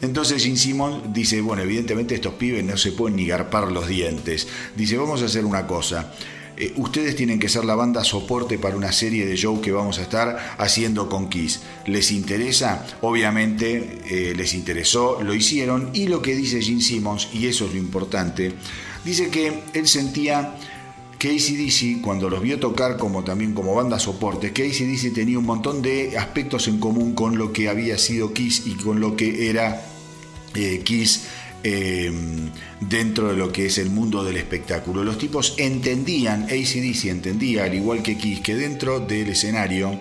Entonces Gene Simmons dice, bueno, evidentemente estos pibes no se pueden ni garpar los dientes. Dice, vamos a hacer una cosa. Eh, ustedes tienen que ser la banda soporte para una serie de show que vamos a estar haciendo con Kiss. ¿Les interesa? Obviamente eh, les interesó, lo hicieron y lo que dice Gene Simmons, y eso es lo importante, dice que él sentía que ACDC, cuando los vio tocar como también como banda soporte, que ACDC tenía un montón de aspectos en común con lo que había sido Kiss y con lo que era eh, Kiss eh, dentro de lo que es el mundo del espectáculo. Los tipos entendían, ACDC entendía, al igual que Kiss, que dentro del escenario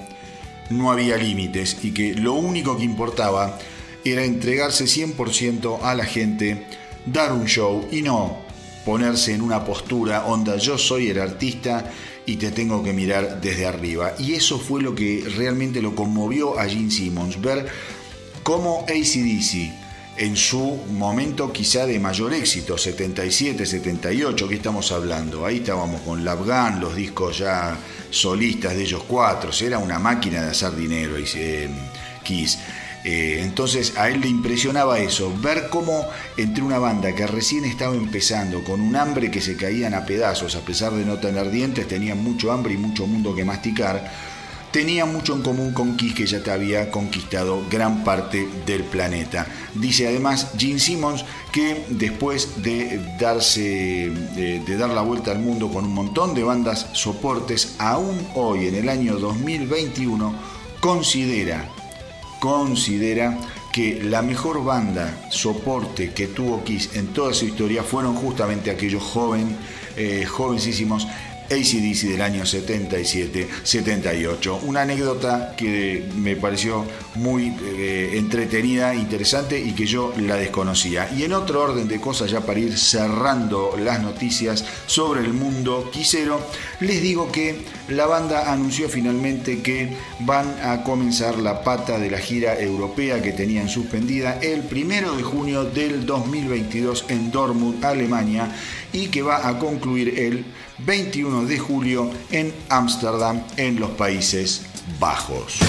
no había límites y que lo único que importaba era entregarse 100% a la gente, dar un show y no ponerse en una postura onda yo soy el artista y te tengo que mirar desde arriba. Y eso fue lo que realmente lo conmovió a Gene Simmons, ver cómo ACDC en su momento quizá de mayor éxito, 77, 78, ¿qué estamos hablando? Ahí estábamos con Gun, los discos ya solistas de ellos cuatro, era una máquina de hacer dinero, eh, Kiss. Eh, entonces a él le impresionaba eso, ver cómo entre una banda que recién estaba empezando, con un hambre que se caían a pedazos, a pesar de no tener dientes, tenían mucho hambre y mucho mundo que masticar, tenía mucho en común con Kiss que ya te había conquistado gran parte del planeta. Dice además Gene Simmons que después de darse de, de dar la vuelta al mundo con un montón de bandas soportes, aún hoy en el año 2021 considera considera que la mejor banda soporte que tuvo Kiss en toda su historia fueron justamente aquellos joven, eh, jovencísimos ACDC del año 77-78. Una anécdota que me pareció muy eh, entretenida, interesante y que yo la desconocía. Y en otro orden de cosas, ya para ir cerrando las noticias sobre el mundo quisero, les digo que la banda anunció finalmente que van a comenzar la pata de la gira europea que tenían suspendida el primero de junio del 2022 en Dortmund, Alemania, y que va a concluir el 21 de julio en Ámsterdam, en los Países Bajos.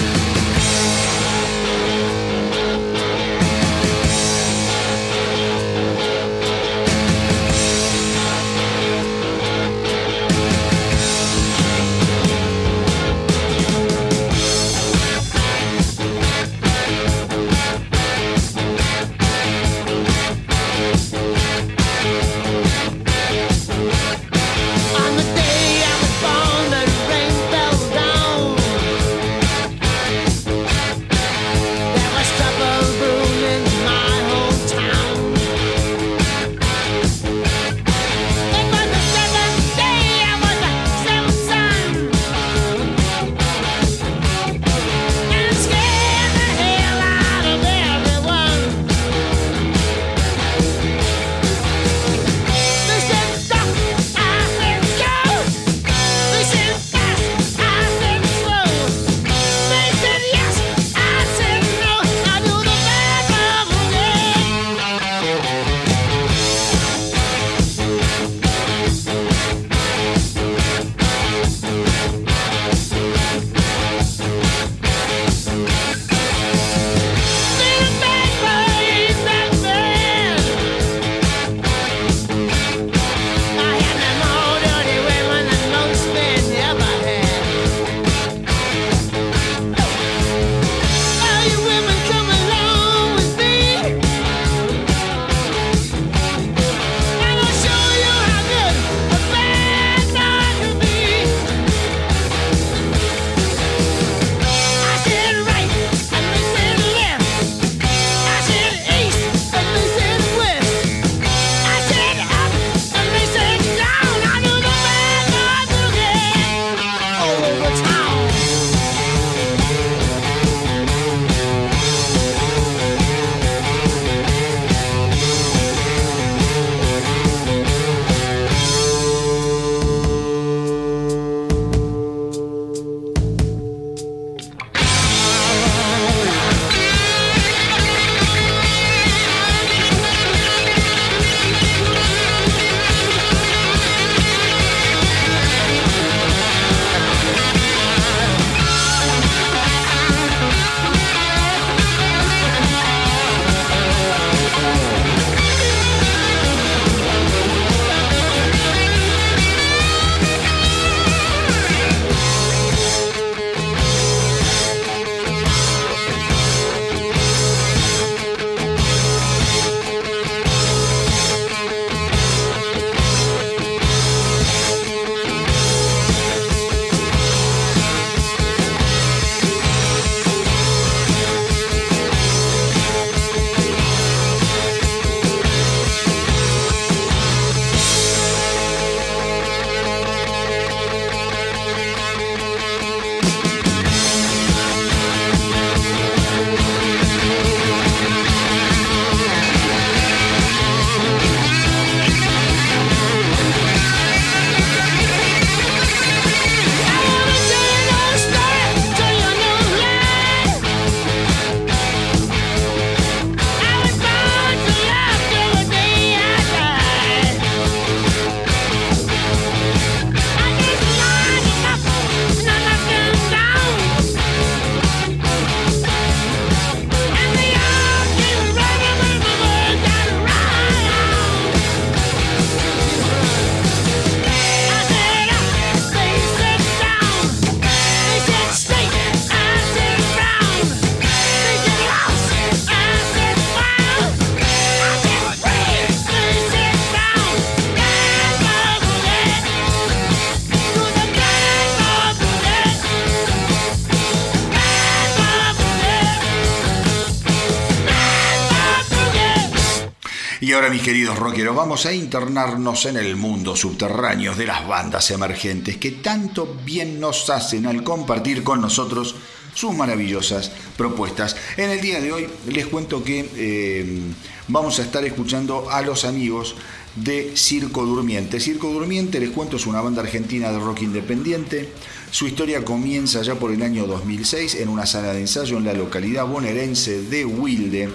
Mis queridos rockeros, vamos a internarnos en el mundo subterráneo de las bandas emergentes que tanto bien nos hacen al compartir con nosotros sus maravillosas propuestas. En el día de hoy les cuento que eh, vamos a estar escuchando a los amigos de Circo Durmiente. Circo Durmiente, les cuento, es una banda argentina de rock independiente. Su historia comienza ya por el año 2006 en una sala de ensayo en la localidad bonaerense de Wilde.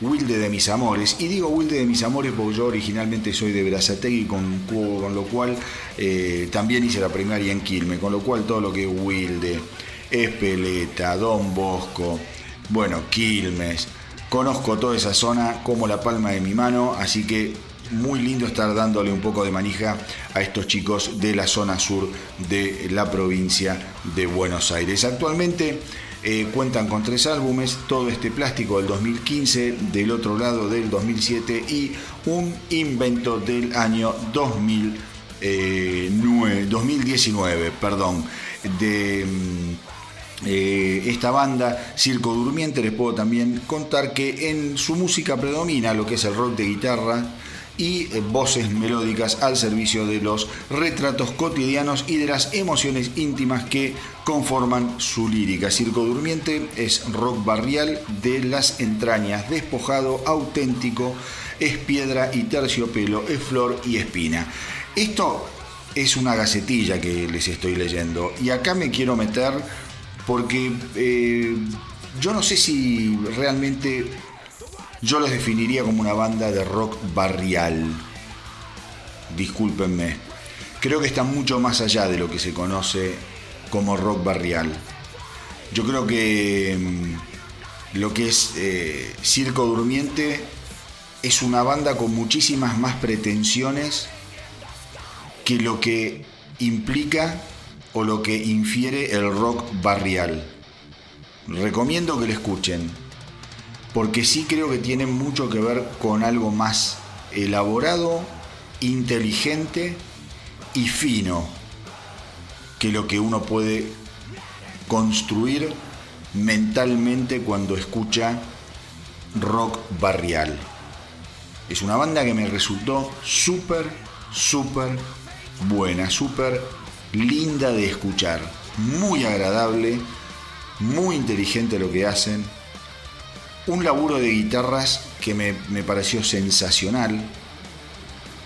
Wilde de mis amores. Y digo Wilde de mis amores porque yo originalmente soy de Berazategui, con, con lo cual eh, también hice la primaria en Quilme, con lo cual todo lo que es Wilde, Espeleta, Don Bosco, bueno, Quilmes, conozco toda esa zona como la palma de mi mano, así que muy lindo estar dándole un poco de manija a estos chicos de la zona sur de la provincia de Buenos Aires. Actualmente eh, cuentan con tres álbumes, todo este plástico del 2015, del otro lado del 2007 y un invento del año 2009, 2019, perdón, de mm, eh, esta banda Circo Durmiente. Les puedo también contar que en su música predomina lo que es el rock de guitarra, y eh, voces melódicas al servicio de los retratos cotidianos y de las emociones íntimas que conforman su lírica. Circo Durmiente es rock barrial de las entrañas, despojado, auténtico, es piedra y terciopelo, es flor y espina. Esto es una gacetilla que les estoy leyendo y acá me quiero meter porque eh, yo no sé si realmente yo los definiría como una banda de rock barrial. Discúlpenme. Creo que está mucho más allá de lo que se conoce como rock barrial. Yo creo que mm, lo que es eh, Circo Durmiente es una banda con muchísimas más pretensiones que lo que implica o lo que infiere el rock barrial. Recomiendo que lo escuchen porque sí creo que tiene mucho que ver con algo más elaborado, inteligente y fino que lo que uno puede construir mentalmente cuando escucha rock barrial. Es una banda que me resultó súper, súper buena, súper linda de escuchar, muy agradable, muy inteligente lo que hacen, un laburo de guitarras que me, me, pareció sensacional.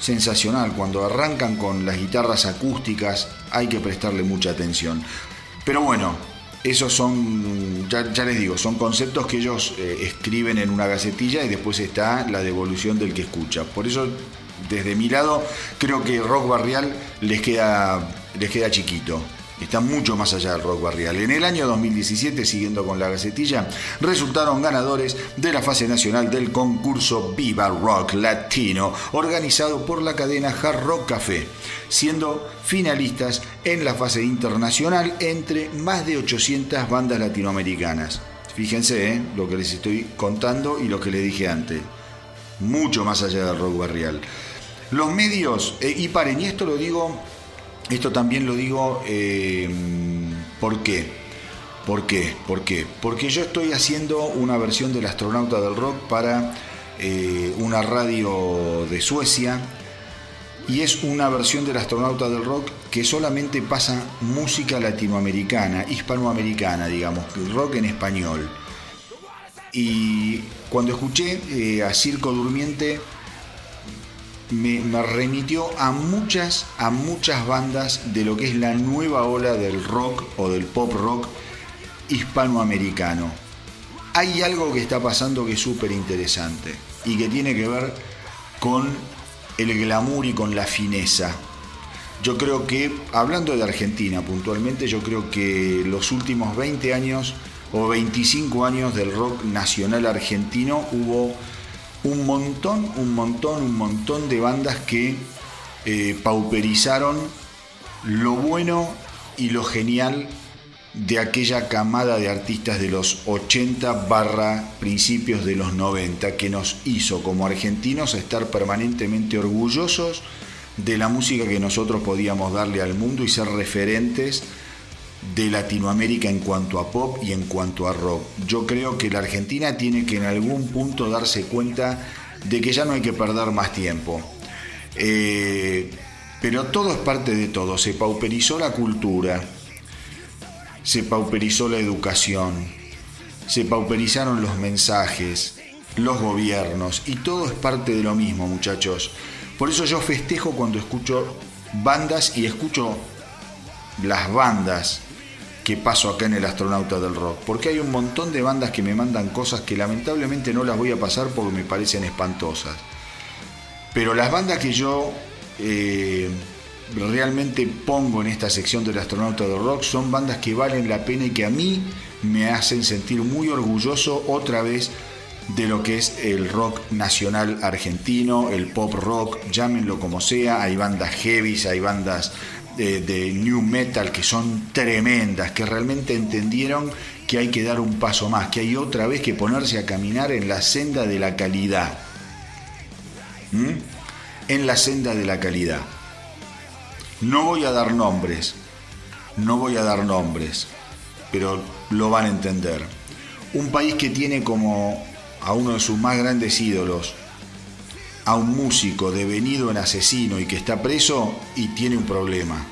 Sensacional, cuando arrancan con las guitarras acústicas hay que prestarle mucha atención. Pero bueno, esos son, ya, ya les digo, son conceptos que ellos eh, escriben en una gacetilla y después está la devolución del que escucha. Por eso, desde mi lado, creo que rock barrial les queda, les queda chiquito está mucho más allá del rock barrial. En el año 2017, siguiendo con la gacetilla, resultaron ganadores de la fase nacional del concurso Viva Rock Latino, organizado por la cadena Hard Rock Café, siendo finalistas en la fase internacional entre más de 800 bandas latinoamericanas. Fíjense ¿eh? lo que les estoy contando y lo que les dije antes. Mucho más allá del rock barrial. Los medios, eh, y paren, y esto lo digo esto también lo digo, eh, ¿por qué? ¿Por qué? ¿Por qué? Porque yo estoy haciendo una versión del astronauta del rock para eh, una radio de Suecia y es una versión del astronauta del rock que solamente pasa música latinoamericana, hispanoamericana, digamos, rock en español. Y cuando escuché eh, a Circo Durmiente, me, remitió a muchas, a muchas bandas de lo que es la nueva ola del rock o del pop rock hispanoamericano. Hay algo que está pasando que es súper interesante y que tiene que ver con el glamour y con la fineza. Yo creo que, hablando de Argentina puntualmente, yo creo que los últimos 20 años o 25 años del rock nacional argentino hubo un montón, un montón, un montón de bandas que eh, pauperizaron lo bueno y lo genial de aquella camada de artistas de los 80 barra principios de los 90 que nos hizo como argentinos estar permanentemente orgullosos de la música que nosotros podíamos darle al mundo y ser referentes de Latinoamérica en cuanto a pop y en cuanto a rock. Yo creo que la Argentina tiene que en algún punto darse cuenta de que ya no hay que perder más tiempo. Eh, pero todo es parte de todo. Se pauperizó la cultura, se pauperizó la educación, se pauperizaron los mensajes, los gobiernos, y todo es parte de lo mismo, muchachos. Por eso yo festejo cuando escucho bandas y escucho las bandas que paso acá en el Astronauta del Rock, porque hay un montón de bandas que me mandan cosas que lamentablemente no las voy a pasar porque me parecen espantosas. Pero las bandas que yo eh, realmente pongo en esta sección del Astronauta del Rock son bandas que valen la pena y que a mí me hacen sentir muy orgulloso otra vez de lo que es el rock nacional argentino, el pop rock, llámenlo como sea, hay bandas heavies, hay bandas de, new metal que son tremendas, que realmente entendieron que hay que dar un paso más, que hay otra vez que ponerse a caminar en la senda de la calidad. ¿Mm? En la senda de la calidad. No voy a dar nombres, no voy a dar nombres, pero lo van a entender. Un país que tiene como a uno de sus más grandes ídolos, a un músico devenido en asesino y que está preso y tiene un problema.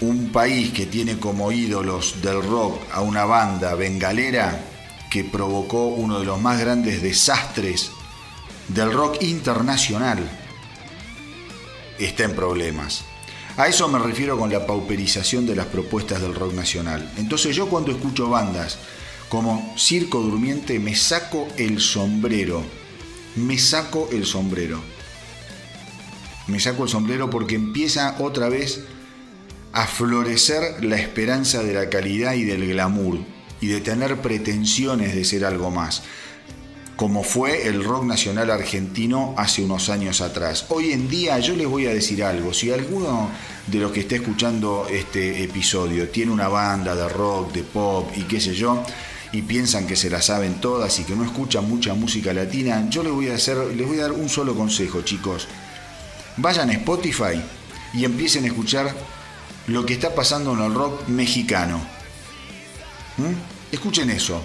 Un país que tiene como ídolos del rock a una banda bengalera que provocó uno de los más grandes desastres del rock internacional, está en problemas. A eso me refiero con la pauperización de las propuestas del rock nacional. Entonces yo cuando escucho bandas como Circo Durmiente me saco el sombrero. Me saco el sombrero. Me saco el sombrero porque empieza otra vez a florecer la esperanza de la calidad y del glamour y de tener pretensiones de ser algo más, como fue el rock nacional argentino hace unos años atrás. Hoy en día yo les voy a decir algo, si alguno de los que esté escuchando este episodio tiene una banda de rock, de pop y qué sé yo, y piensan que se la saben todas y que no escuchan mucha música latina, yo les voy a hacer, les voy a dar un solo consejo, chicos. Vayan a Spotify y empiecen a escuchar lo que está pasando en el rock mexicano. ¿Mm? Escuchen eso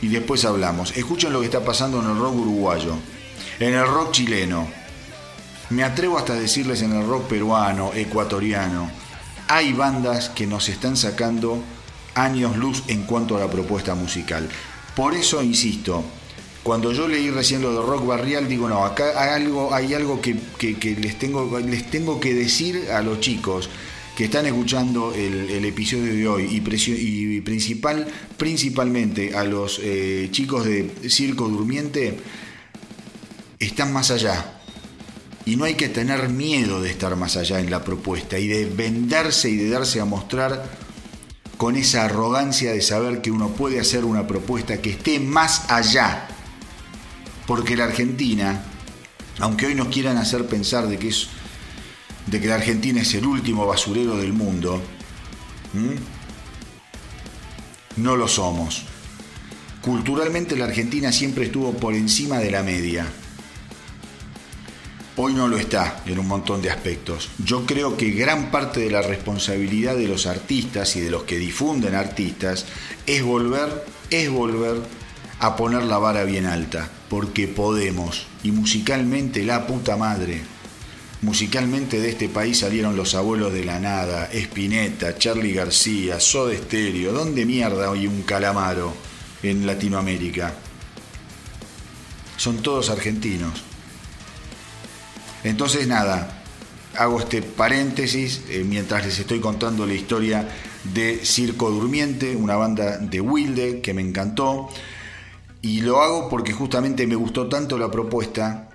y después hablamos. Escuchen lo que está pasando en el rock uruguayo, en el rock chileno. Me atrevo hasta a decirles en el rock peruano, ecuatoriano. Hay bandas que nos están sacando años luz en cuanto a la propuesta musical. Por eso insisto, cuando yo leí recién lo de rock barrial, digo, no, acá hay algo, hay algo que, que- les, tengo, les tengo que decir a los chicos que están escuchando el, episodio de hoy y, y principal, principalmente a los eh, chicos de Circo Durmiente, están más allá. Y no hay que tener miedo de estar más allá en la propuesta y de venderse y de darse a mostrar con esa arrogancia de saber que uno puede hacer una propuesta que esté más allá. Porque la Argentina, aunque hoy nos quieran hacer pensar de que es de que la Argentina es el último basurero del mundo, no lo somos. Culturalmente la Argentina siempre estuvo por encima de la media. Hoy no lo está en un montón de aspectos. Yo creo que gran parte de la responsabilidad de los artistas y de los que difunden artistas es volver, es volver a poner la vara bien alta, porque podemos. Y musicalmente la puta madre. Musicalmente de este país salieron los abuelos de la nada, Spinetta, Charlie García, Soda Stereo. ¿Dónde mierda hay un calamaro en Latinoamérica? Son todos argentinos. Entonces nada, hago este paréntesis eh, mientras les estoy contando la historia de Circo Durmiente, una banda de Wilde que me encantó. Y lo hago porque justamente me gustó tanto la propuesta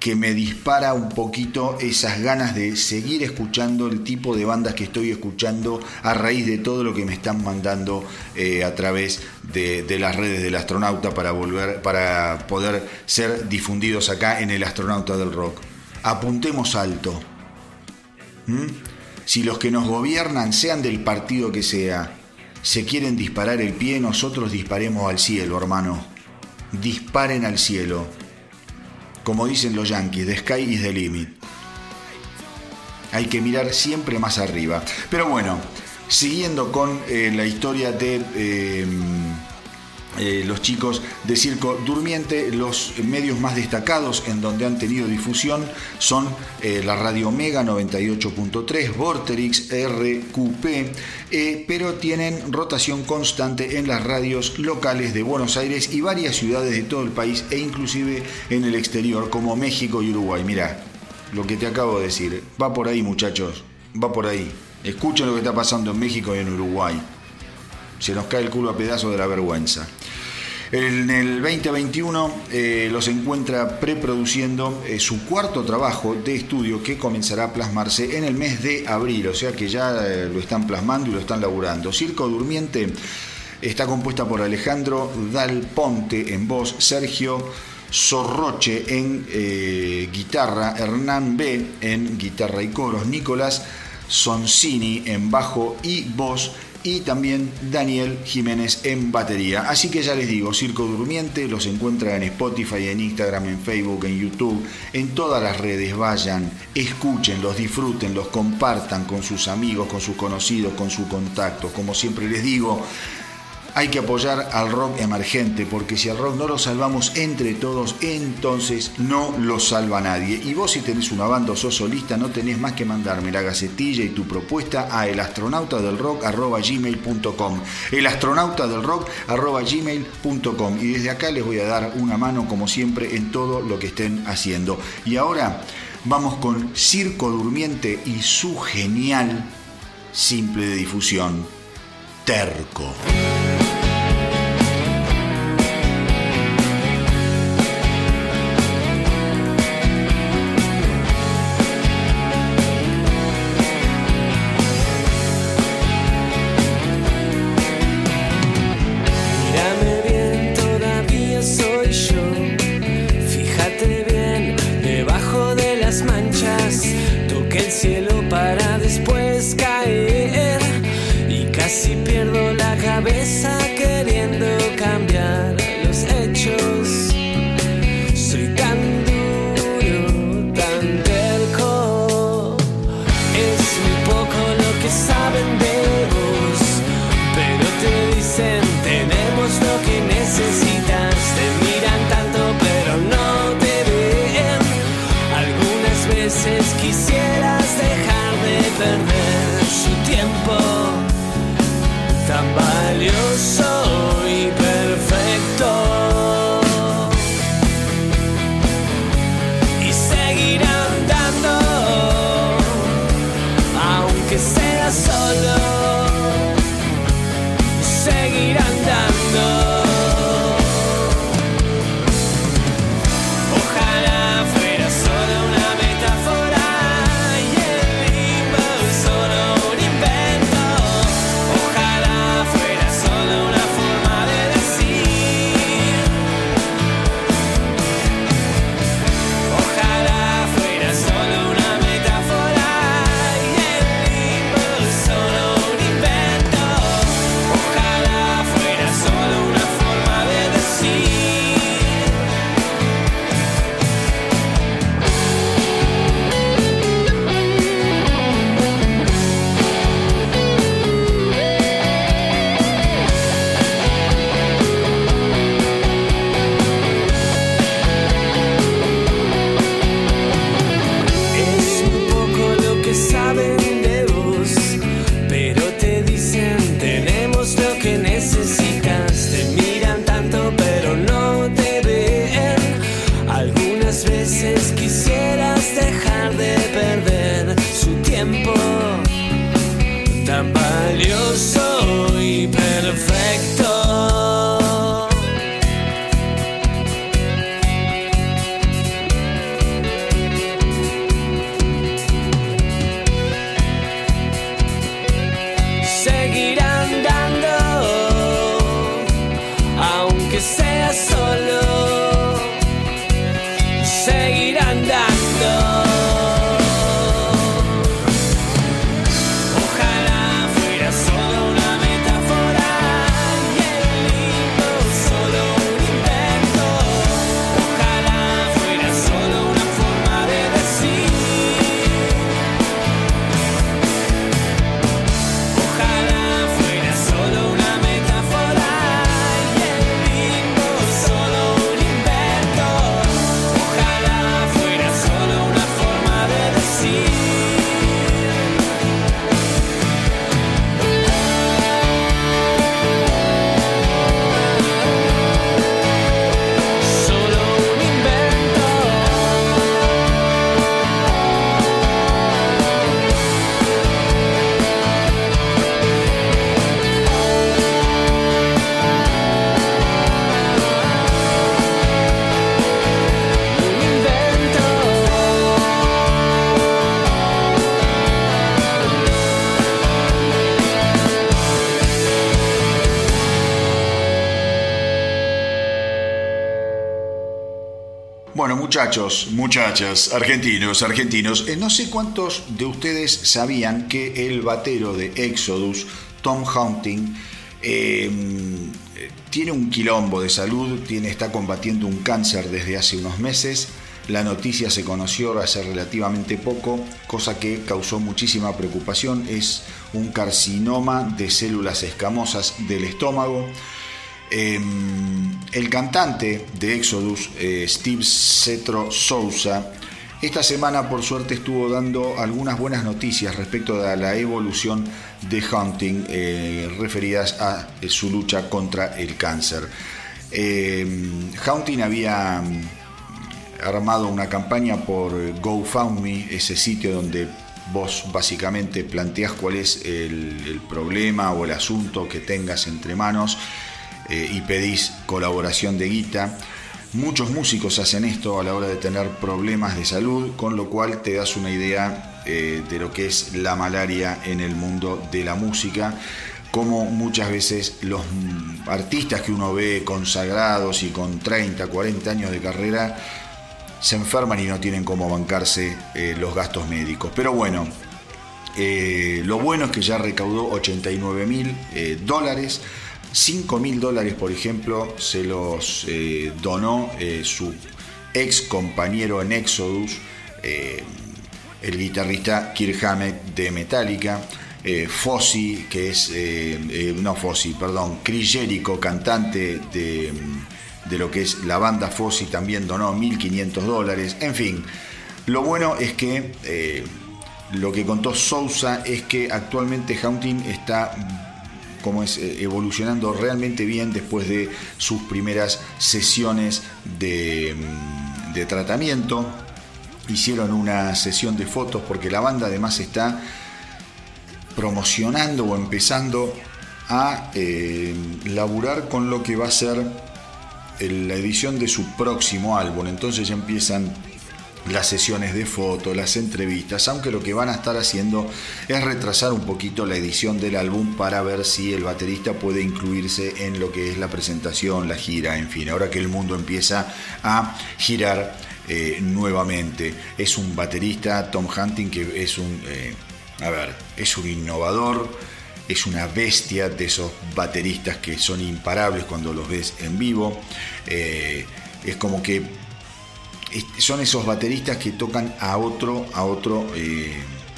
que me dispara un poquito esas ganas de seguir escuchando el tipo de bandas que estoy escuchando a raíz de todo lo que me están mandando eh, a través de, de las redes del astronauta para volver para poder ser difundidos acá en el astronauta del rock. Apuntemos alto. ¿Mm? Si los que nos gobiernan, sean del partido que sea, se quieren disparar el pie, nosotros disparemos al cielo, hermano. Disparen al cielo. Como dicen los yankees, the sky is the limit. Hay que mirar siempre más arriba. Pero bueno, siguiendo con eh, la historia de eh, eh, los chicos de Circo Durmiente. Los medios más destacados en donde han tenido difusión son eh, la Radio Omega 98.3, Vorterix, RQP, eh, pero tienen rotación constante en las radios locales de Buenos Aires y varias ciudades de todo el país e inclusive en el exterior como México y Uruguay. Mirá, lo que te acabo de decir, va por ahí muchachos, va por ahí. Escuchen lo que está pasando en México y en Uruguay. Se nos cae el culo a pedazos de la vergüenza. En el 2021 eh, los encuentra preproduciendo eh, su cuarto trabajo de estudio que comenzará a plasmarse en el mes de abril, o sea que ya eh, lo están plasmando y lo están laburando. Circo Durmiente está compuesta por Alejandro Dal Ponte en voz, Sergio Sorroche en eh, guitarra, Hernán B en guitarra y coros, Nicolás Soncini en bajo y voz y también Daniel Jiménez en batería. Así que ya les digo, Circo Durmiente los encuentra en Spotify, en Instagram, en Facebook, en YouTube, en todas las redes. Vayan, escuchen, los disfruten, los compartan con sus amigos, con sus conocidos, con sus contactos. Como siempre les digo, hay que apoyar al rock emergente, porque si al rock no lo salvamos entre todos, entonces no lo salva nadie. Y vos si tenés una banda o sos solista, no tenés más que mandarme la gacetilla y tu propuesta a elastronautadelrock.gmail.com elastronautadelrock.gmail.com Y desde acá les voy a dar una mano, como siempre, en todo lo que estén haciendo. Y ahora vamos con Circo Durmiente y su genial simple de difusión, Terco. Muchachos, muchachas, argentinos, argentinos, eh, no sé cuántos de ustedes sabían que el batero de Exodus, Tom Hunting, eh, tiene un quilombo de salud, tiene, está combatiendo un cáncer desde hace unos meses. La noticia se conoció hace relativamente poco, cosa que causó muchísima preocupación. Es un carcinoma de células escamosas del estómago. Eh, el cantante de Exodus, eh, Steve Cetro Sousa, esta semana por suerte estuvo dando algunas buenas noticias respecto a la evolución de Hunting eh, referidas a eh, su lucha contra el cáncer. Hunting había mm, armado una campaña por GoFundMe, ese sitio donde vos básicamente planteás cuál es el problema o el asunto que tengas entre manos eh, y pedís colaboración de guita. Muchos músicos hacen esto a la hora de tener problemas de salud, con lo cual te das una idea eh, de lo que es la malaria en el mundo de la música, como muchas veces los artistas que uno ve consagrados y con 30, 40 años de carrera se enferman y no tienen cómo bancarse eh, los gastos médicos. Pero bueno, lo bueno es que ya recaudó 89 mil dólares. 5 mil dólares, por ejemplo, se los eh, donó eh, su ex compañero en Exodus, eh, el guitarrista Kirk Hammett de Metallica. Fossi, que es, no Fossi, perdón, Chris Jericho, cantante de, de lo que es la banda Fossi, también donó 1.500 dólares. En fin, lo bueno es que lo que contó Sousa es que actualmente Haunting está como es eh, evolucionando realmente bien después de sus primeras sesiones de, mm, de tratamiento. Hicieron una sesión de fotos porque la banda además está promocionando o empezando a eh, laburar con lo que va a ser la edición de su próximo álbum. Entonces ya empiezan las sesiones de fotos, las entrevistas, aunque lo que van a estar haciendo es retrasar un poquito la edición del álbum para ver si el baterista puede incluirse en lo que es la presentación, la gira, en fin, ahora que el mundo empieza a girar eh, nuevamente. Es un baterista, Tom Hunting, que es un, eh, a ver, es un innovador, es una bestia de esos bateristas que son imparables cuando los ves en vivo. Eh, es como que son esos bateristas que tocan a otro, a otro, eh,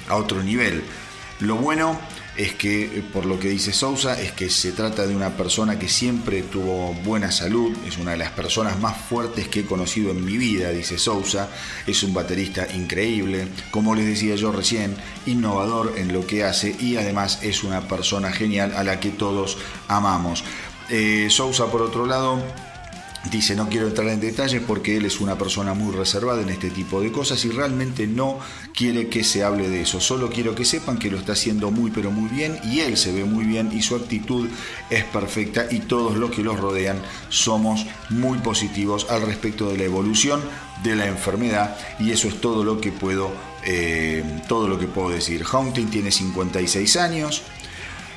a otro nivel. Lo bueno es que, eh, por lo que dice Sousa, es que se trata de una persona que siempre tuvo buena salud, es una de las personas más fuertes que he conocido en mi vida, dice Sousa, es un baterista increíble, como les decía yo recién, innovador en lo que hace y además es una persona genial a la que todos amamos. Eh, Sousa, por otro lado, Dice, no quiero entrar en detalles porque él es una persona muy reservada en este tipo de cosas y realmente no quiere que se hable de eso. Solo quiero que sepan que lo está haciendo muy pero muy bien y él se ve muy bien y su actitud es perfecta y todos los que los rodean somos muy positivos al respecto de la evolución de la enfermedad y eso es todo lo que puedo, eh, todo lo que puedo decir. Haunting tiene 56 años.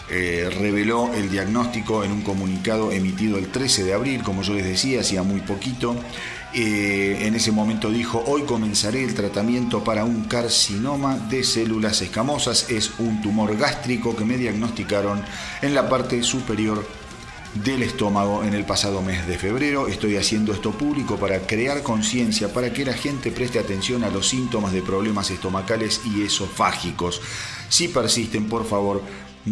Eh, reveló el diagnóstico en un comunicado emitido el 13 de abril, como yo les decía, hacía muy poquito. Eh, en ese momento dijo, hoy comenzaré el tratamiento para un carcinoma de células escamosas. Es un tumor gástrico que me diagnosticaron en la parte superior del estómago en el pasado mes de febrero. Estoy haciendo esto público para crear conciencia, para que la gente preste atención a los síntomas de problemas estomacales y esofágicos. Si persisten, por favor,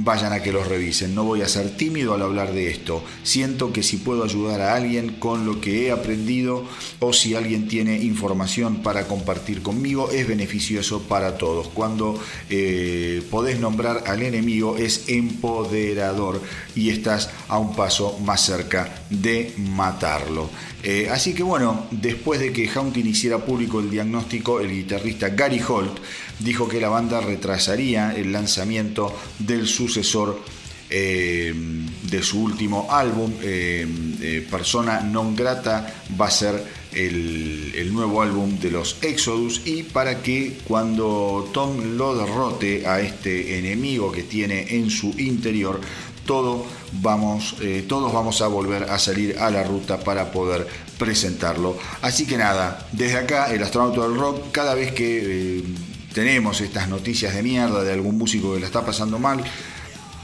vayan a que los revisen. No voy a ser tímido al hablar de esto. Siento que si puedo ayudar a alguien con lo que he aprendido o si alguien tiene información para compartir conmigo, es beneficioso para todos. Cuando eh, podés nombrar al enemigo es empoderador y estás a un paso más cerca de matarlo. Eh, así que bueno, después de que Haunting hiciera público el diagnóstico, el guitarrista Gary Holt dijo que la banda retrasaría el lanzamiento del sucesor eh, de su último álbum, eh, Persona Non Grata, va a ser el nuevo álbum de los Exodus y para que cuando Tom lo derrote a este enemigo que tiene en su interior, vamos, eh, todos vamos a volver a salir a la ruta para poder presentarlo. Así que nada, desde acá, el astronauta del rock, cada vez que eh, tenemos estas noticias de mierda de algún músico que la está pasando mal,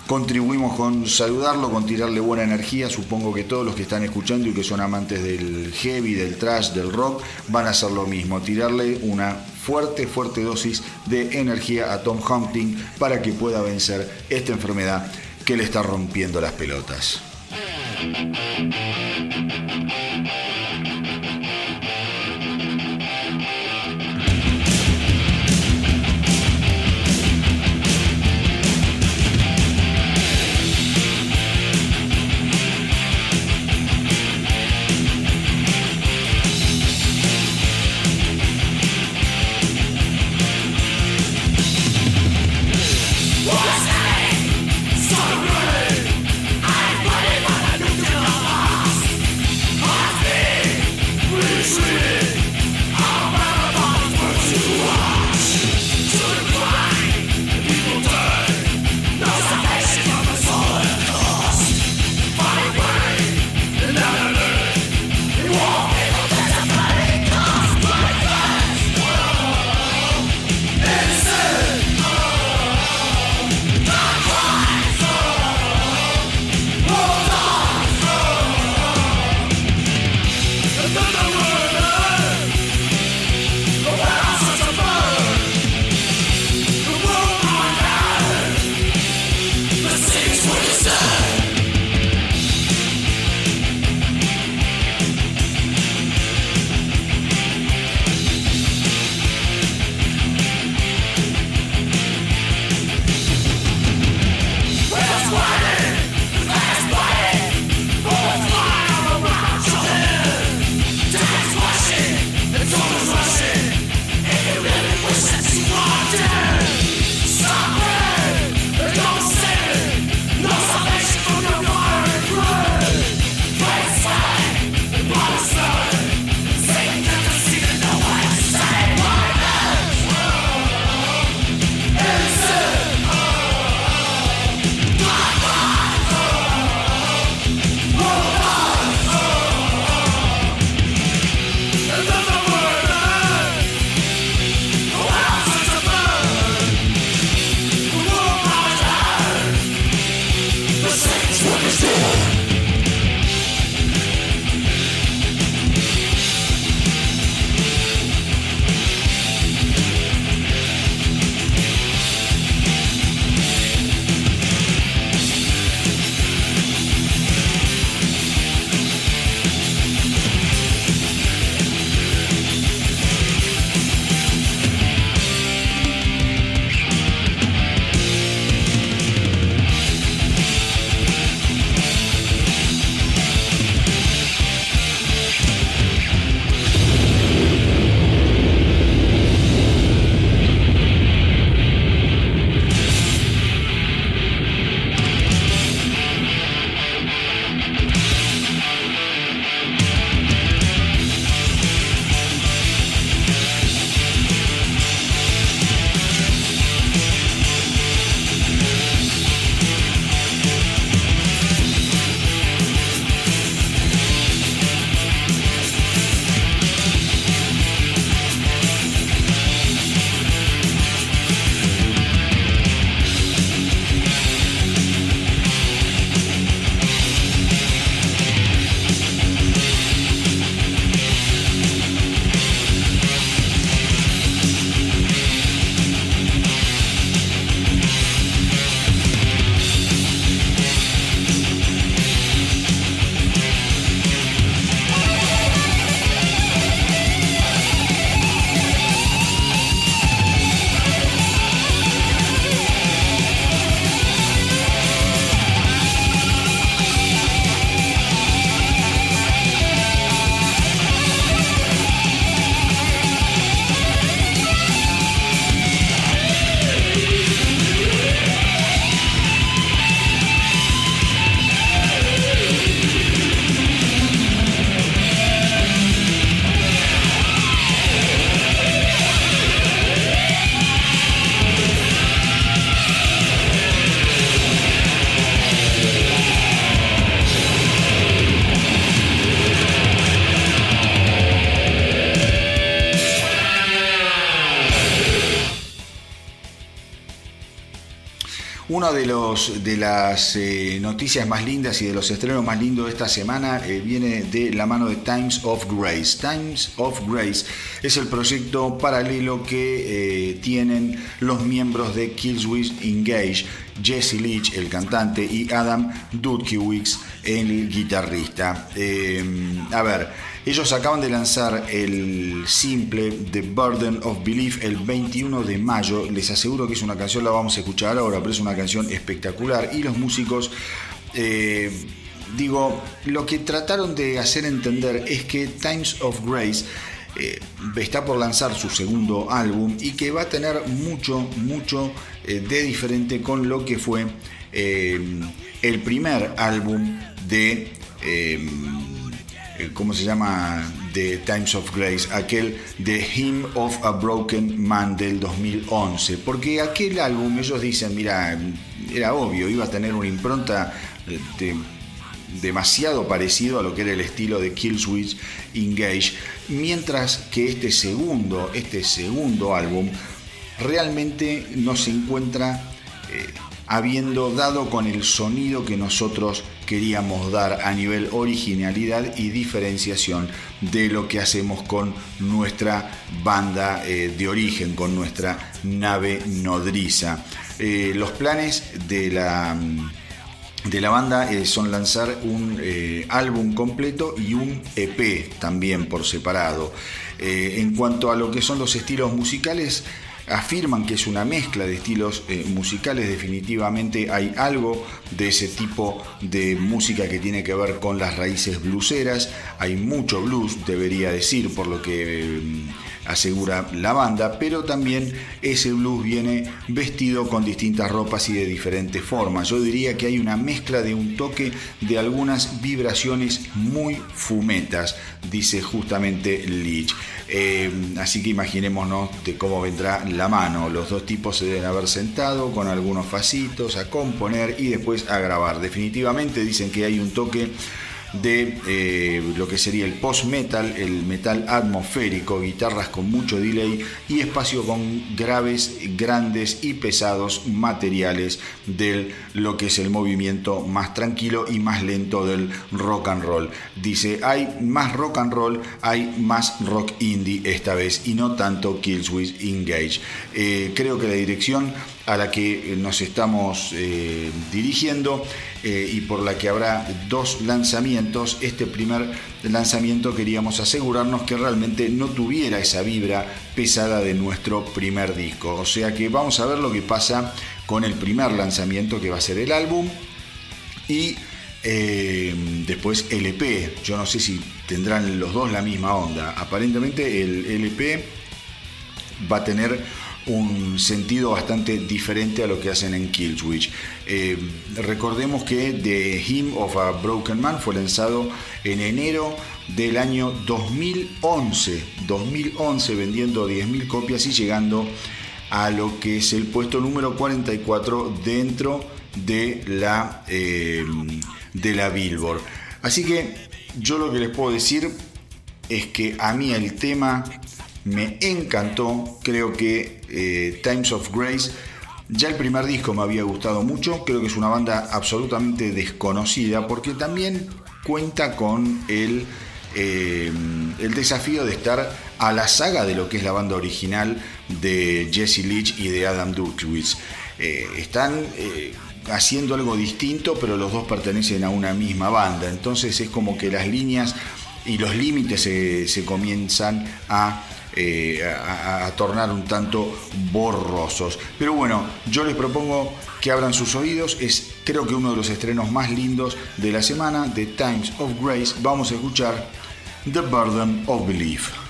contribuimos con saludarlo, con tirarle buena energía. Supongo que todos los que están escuchando y que son amantes del heavy, del trash, del rock, van a hacer lo mismo, tirarle una fuerte, fuerte dosis de energía a Tom Hunting para que pueda vencer esta enfermedad que le está rompiendo las pelotas. De, los, de las eh, noticias más lindas y de los estrenos más lindos de esta semana eh, viene de la mano de Times of Grace. Times of Grace es el proyecto paralelo que eh, tienen los miembros de Killswitch Engage, Jesse Leach, el cantante, y Adam Dudkiewicz, el guitarrista. a ver. Ellos acaban de lanzar el simple The Burden of Belief el 21 de mayo. Les aseguro que es una canción, la vamos a escuchar ahora, pero es una canción espectacular. Y los músicos, eh, digo, lo que trataron de hacer entender es que Times of Grace eh, está por lanzar su segundo álbum y que va a tener mucho, mucho eh, de diferente con lo que fue el primer álbum de ¿cómo se llama? The Times of Grace, aquel The Hymn of a Broken Man del 2011. Porque aquel álbum, ellos dicen, mira, era obvio, iba a tener una impronta de, demasiado parecido a lo que era el estilo de Killswitch Engage, mientras que este segundo, este segundo álbum realmente no se encuentra eh, habiendo dado con el sonido que nosotros queríamos dar a nivel originalidad y diferenciación de lo que hacemos con nuestra banda eh, de origen, con nuestra nave nodriza. Eh, los planes de la de la banda son lanzar un álbum completo y un EP también por separado. en cuanto a lo que son los estilos musicales, afirman que es una mezcla de estilos eh, musicales, definitivamente hay algo de ese tipo de música que tiene que ver con las raíces blueseras, hay mucho blues, debería decir, por lo que mm, asegura la banda, pero también ese blues viene vestido con distintas ropas y de diferentes formas. Yo diría que hay una mezcla de un toque de algunas vibraciones muy fumetas, dice justamente Leach. Eh, así que imaginémonos de cómo vendrá la mano. Los dos tipos se deben haber sentado con algunos facitos a componer y después a grabar. Definitivamente dicen que hay un toque de eh, lo que sería el post-metal, el metal atmosférico, guitarras con mucho delay y espacio con graves, grandes y pesados materiales de lo que es el movimiento más tranquilo y más lento del rock and roll. Dice, hay más rock and roll, hay más rock indie esta vez y no tanto Killswitch Engage. Eh, creo que la dirección a la que nos estamos eh, dirigiendo eh, y por la que habrá dos lanzamientos. Este primer lanzamiento queríamos asegurarnos que realmente no tuviera esa vibra pesada de nuestro primer disco. O sea que vamos a ver lo que pasa con el primer lanzamiento que va a ser el álbum y eh, después el EP. Yo no sé si tendrán los dos la misma onda. Aparentemente el LP va a tener un sentido bastante diferente a lo que hacen en Killswitch. Eh, recordemos que The Hymn of a Broken Man fue lanzado en enero del año 2011, 2011 vendiendo 10.000 copias y llegando a lo que es el puesto número 44 dentro de la, eh, de la Billboard. Así que yo lo que les puedo decir es que a mí el tema me encantó, creo que eh, Times of Grace, ya el primer disco me había gustado mucho, creo que es una banda absolutamente desconocida porque también cuenta con el, eh, el desafío de estar a la saga de lo que es la banda original de Jesse Leach y de Adam Dukewitz. Eh, están haciendo algo distinto, pero los dos pertenecen a una misma banda, entonces es como que las líneas y los límites se comienzan a eh, a, tornar un tanto borrosos. Pero bueno, yo les propongo que abran sus oídos. Es creo que uno de los estrenos más lindos de la semana, de Times of Grace. Vamos a escuchar The Burden of Belief.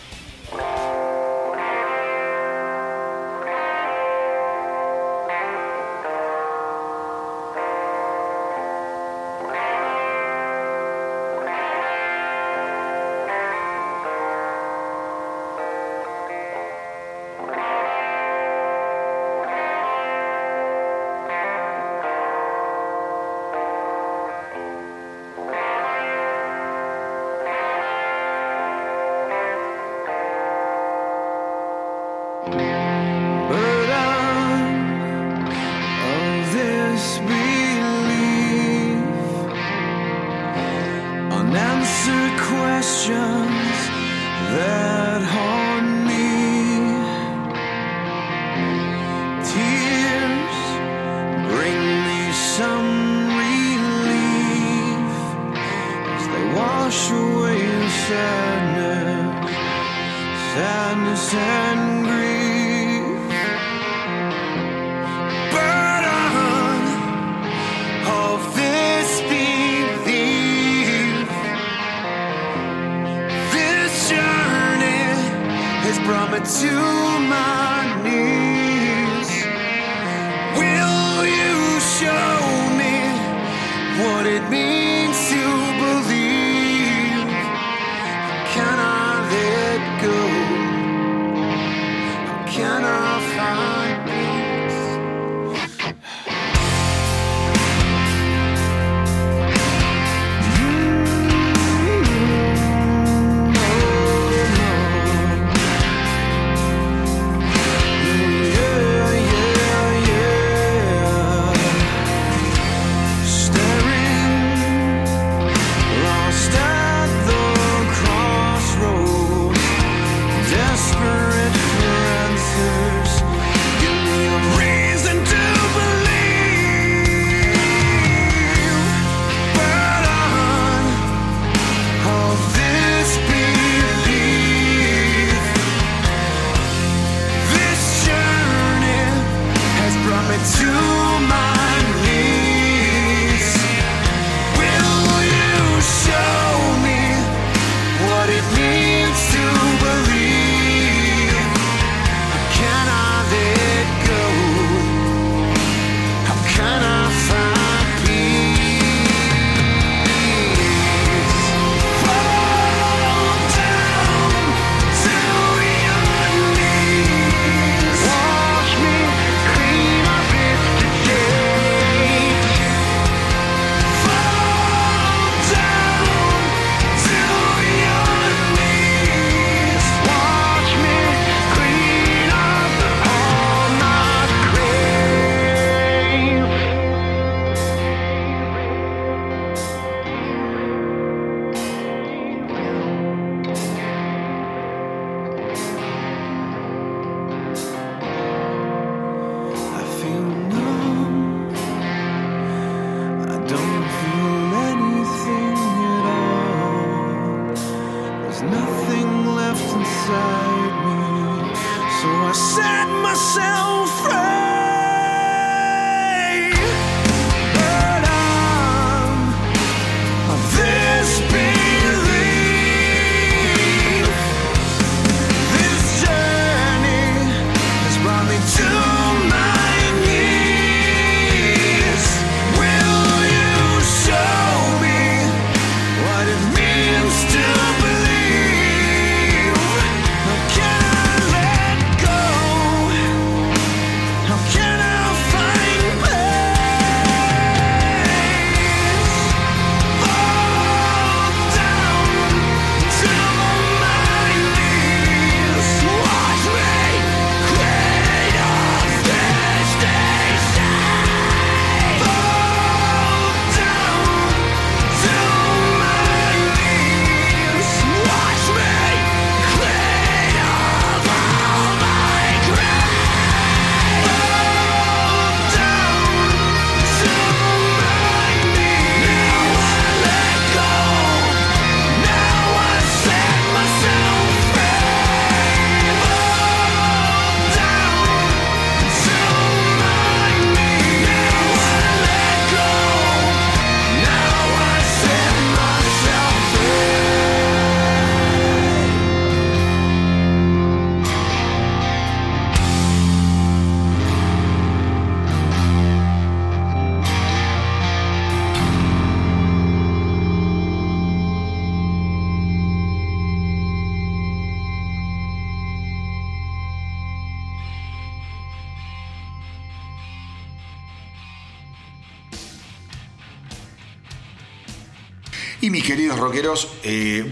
myself.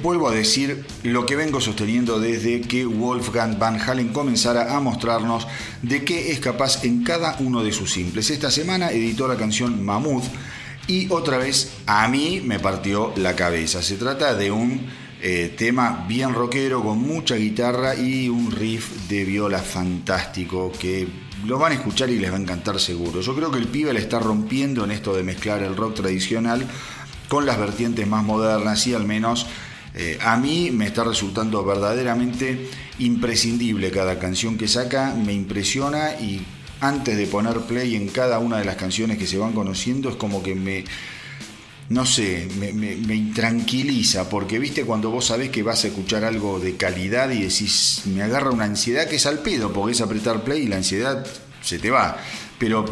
vuelvo a decir lo que vengo sosteniendo desde que Wolfgang Van Halen comenzara a mostrarnos de qué es capaz en cada uno de sus simples. Esta semana editó la canción Mammoth y otra vez a mí me partió la cabeza. Se trata de un eh, tema bien rockero con mucha guitarra y un riff de viola fantástico que lo van a escuchar y les va a encantar seguro. Yo creo que el pibe le está rompiendo en esto de mezclar el rock tradicional con las vertientes más modernas y al menos eh, a mí me está resultando verdaderamente imprescindible cada canción que saca, me impresiona y antes de poner play en cada una de las canciones que se van conociendo es como que me, no sé, me, me- intranquiliza, porque viste cuando vos sabés que vas a escuchar algo de calidad y decís, me agarra una ansiedad que es al pedo, porque es apretar play y la ansiedad se te va. Pero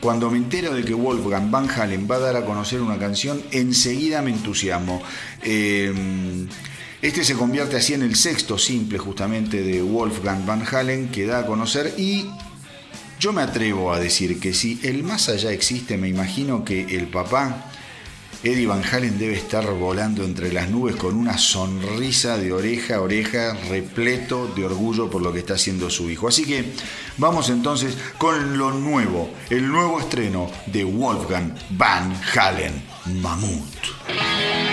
cuando me entero de que Wolfgang Van Halen va a dar a conocer una canción, enseguida me entusiasmo. Eh, este se convierte así en el sexto simple justamente de Wolfgang Van Halen que da a conocer y yo me atrevo a decir que si el más allá existe, me imagino que el papá, Eddie Van Halen, debe estar volando entre las nubes con una sonrisa de oreja a oreja, repleto de orgullo por lo que está haciendo su hijo. Así que vamos entonces con lo nuevo, el nuevo estreno de Wolfgang Van Halen, Mamut.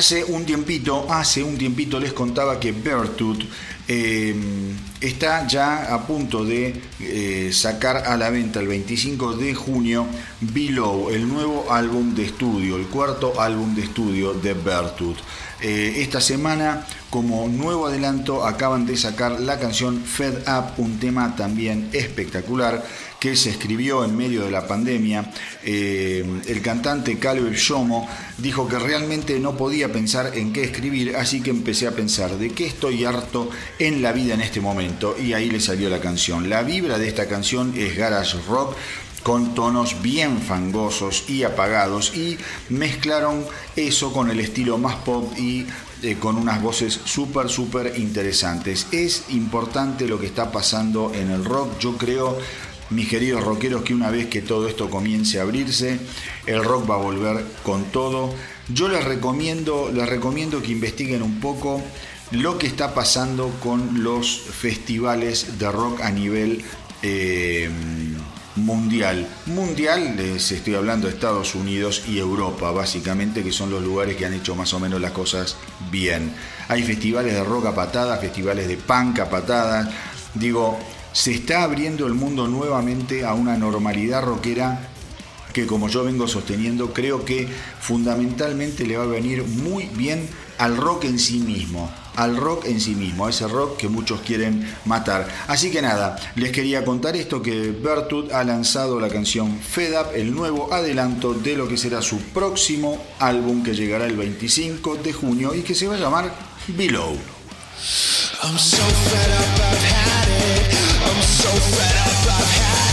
Hace un tiempito, hace un tiempito les contaba que Bertut eh, está ya a punto de eh, sacar a la venta el 25 de junio Below, el nuevo álbum de estudio, el cuarto álbum de estudio de Bertut. Eh, esta semana, como nuevo adelanto, acaban de sacar la canción Fed Up, un tema también espectacular que se escribió en medio de la pandemia. Eh, el cantante Caleb Shomo dijo que realmente no podía pensar en qué escribir, así que empecé a pensar de qué estoy harto en la vida en este momento y ahí le salió la canción. La vibra de esta canción es garage rock con tonos bien fangosos y apagados y mezclaron eso con el estilo más pop y eh, con unas voces súper, súper interesantes. Es importante lo que está pasando en el rock, yo creo mis queridos rockeros, que una vez que todo esto comience a abrirse, el rock va a volver con todo. Yo les recomiendo, les recomiendo que investiguen un poco lo que está pasando con los festivales de rock a nivel eh, mundial. Mundial, les estoy hablando de Estados Unidos y Europa, básicamente, que son los lugares que han hecho más o menos las cosas bien. Hay festivales de rock a patadas, festivales de punk a patadas. Digo, se está abriendo el mundo nuevamente a una normalidad rockera que como yo vengo sosteniendo, creo que fundamentalmente le va a venir muy bien al rock en sí mismo, al rock en sí mismo, a ese rock que muchos quieren matar. Así que nada, les quería contar esto que Bertut ha lanzado la canción Fed Up, el nuevo adelanto de lo que será su próximo álbum que llegará el 25 de junio y que se va a llamar Below. I'm so fed up, I've had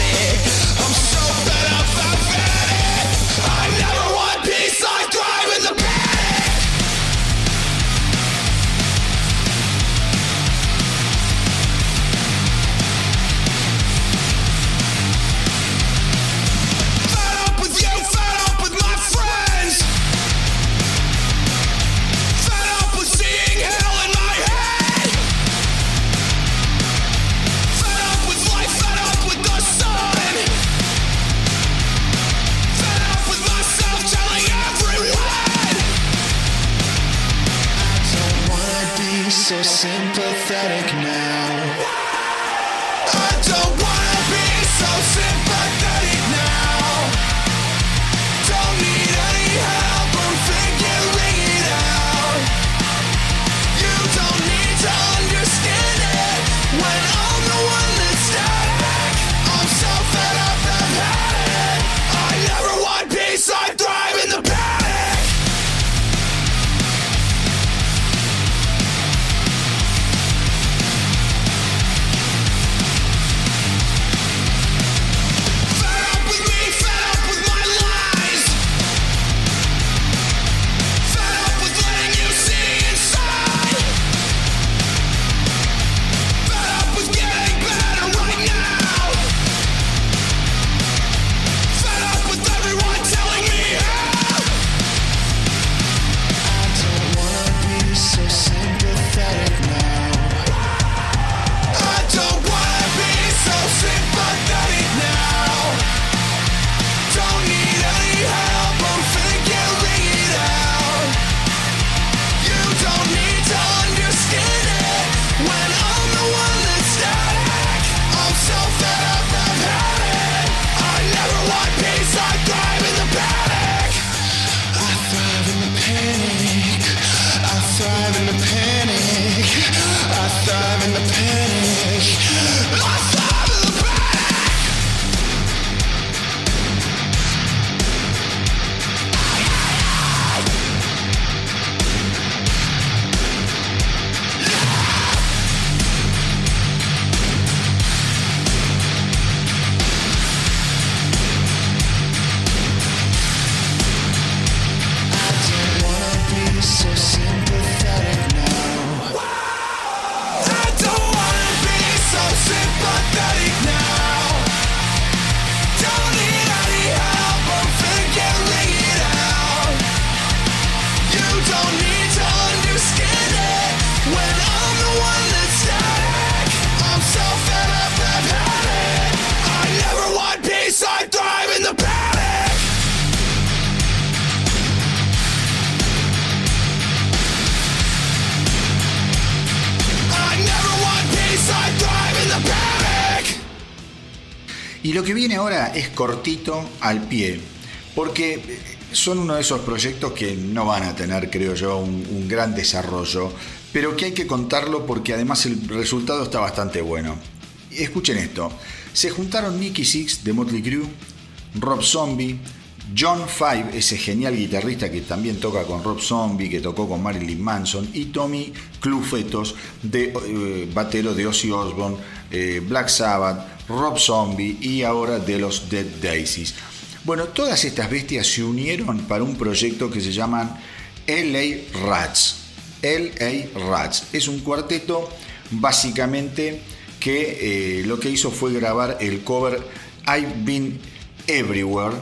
so sympathetic now. Cortito al pie, porque son uno de esos proyectos que no van a tener, creo yo, un, gran desarrollo, pero que hay que contarlo porque además el resultado está bastante bueno. Escuchen esto, se juntaron Nicky Six de Motley Crue, Rob Zombie, John Five, ese genial guitarrista que también toca con Rob Zombie, que tocó con Marilyn Manson, y Tommy Clufetos, de, eh, batero de Ozzy Osbourne, eh, Black Sabbath, Rob Zombie y ahora de los Dead Daisies. Bueno, todas estas bestias se unieron para un proyecto que se llaman LA Rats. LA Rats es un cuarteto básicamente que eh, lo que hizo fue grabar el cover I've Been Everywhere.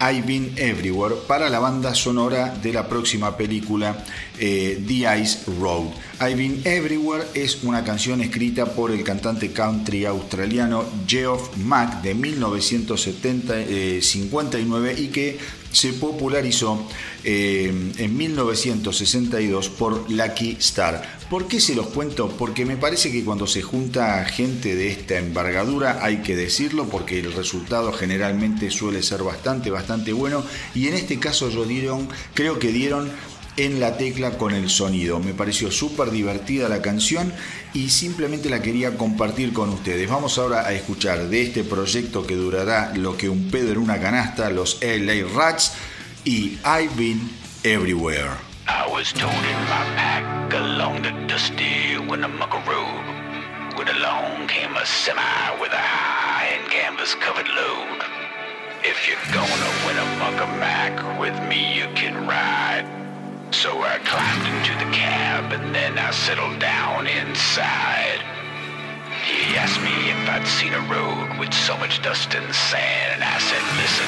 I've Been Everywhere, para la banda sonora de la próxima película eh, The Ice Road. I've Been Everywhere es una canción escrita por el cantante country australiano Geoff Mack de 1959 y que se popularizó eh, en 1962 por Lucky Star. ¿Por qué se los cuento? Porque me parece que cuando se junta gente de esta envergadura hay que decirlo porque el resultado generalmente suele ser bastante, bastante bueno y en este caso yo dieron, creo que dieron en la tecla con el sonido. Me pareció súper divertida la canción y simplemente la quería compartir con ustedes. Vamos ahora a escuchar de este proyecto que durará lo que un pedo en una canasta, los LA Rats y I've Been Everywhere. I was toting my pack along the dusty. When along came a semi with a high and canvas covered load. If you're gonna Winnemucca Mac with me, you can ride. So I climbed into the cab and then I settled down inside. He asked me if I'd seen a road with so much dust and sand, and I said, listen,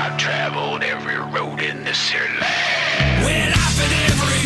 I've traveled every road in this here land. Everywhere,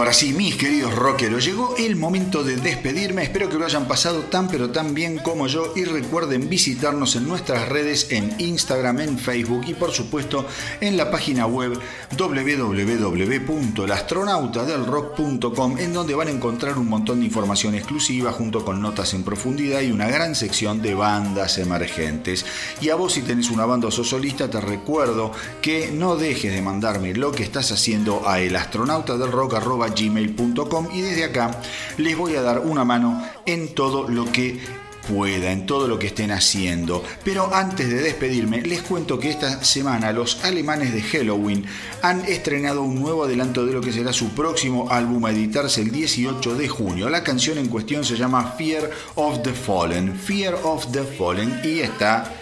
ahora sí, mis queridos rockeros, llegó el momento de despedirme. Espero que lo hayan pasado tan pero tan bien como yo y recuerden visitarnos en nuestras redes en Instagram, en Facebook y por supuesto en la página web www.elastronautadelrock.com en donde van a encontrar un montón de información exclusiva junto con notas en profundidad y una gran sección de bandas emergentes. Y a vos si tenés una banda o solista te recuerdo que no dejes de mandarme lo que estás haciendo a elastronautadelrock.com gmail.com y desde acá les voy a dar una mano en todo lo que pueda, en todo lo que estén haciendo. Pero antes de despedirme, les cuento que esta semana los alemanes de Halloween han estrenado un nuevo adelanto de lo que será su próximo álbum a editarse el 18 de junio. La canción en cuestión se llama Fear of the Fallen, Fear of the Fallen y está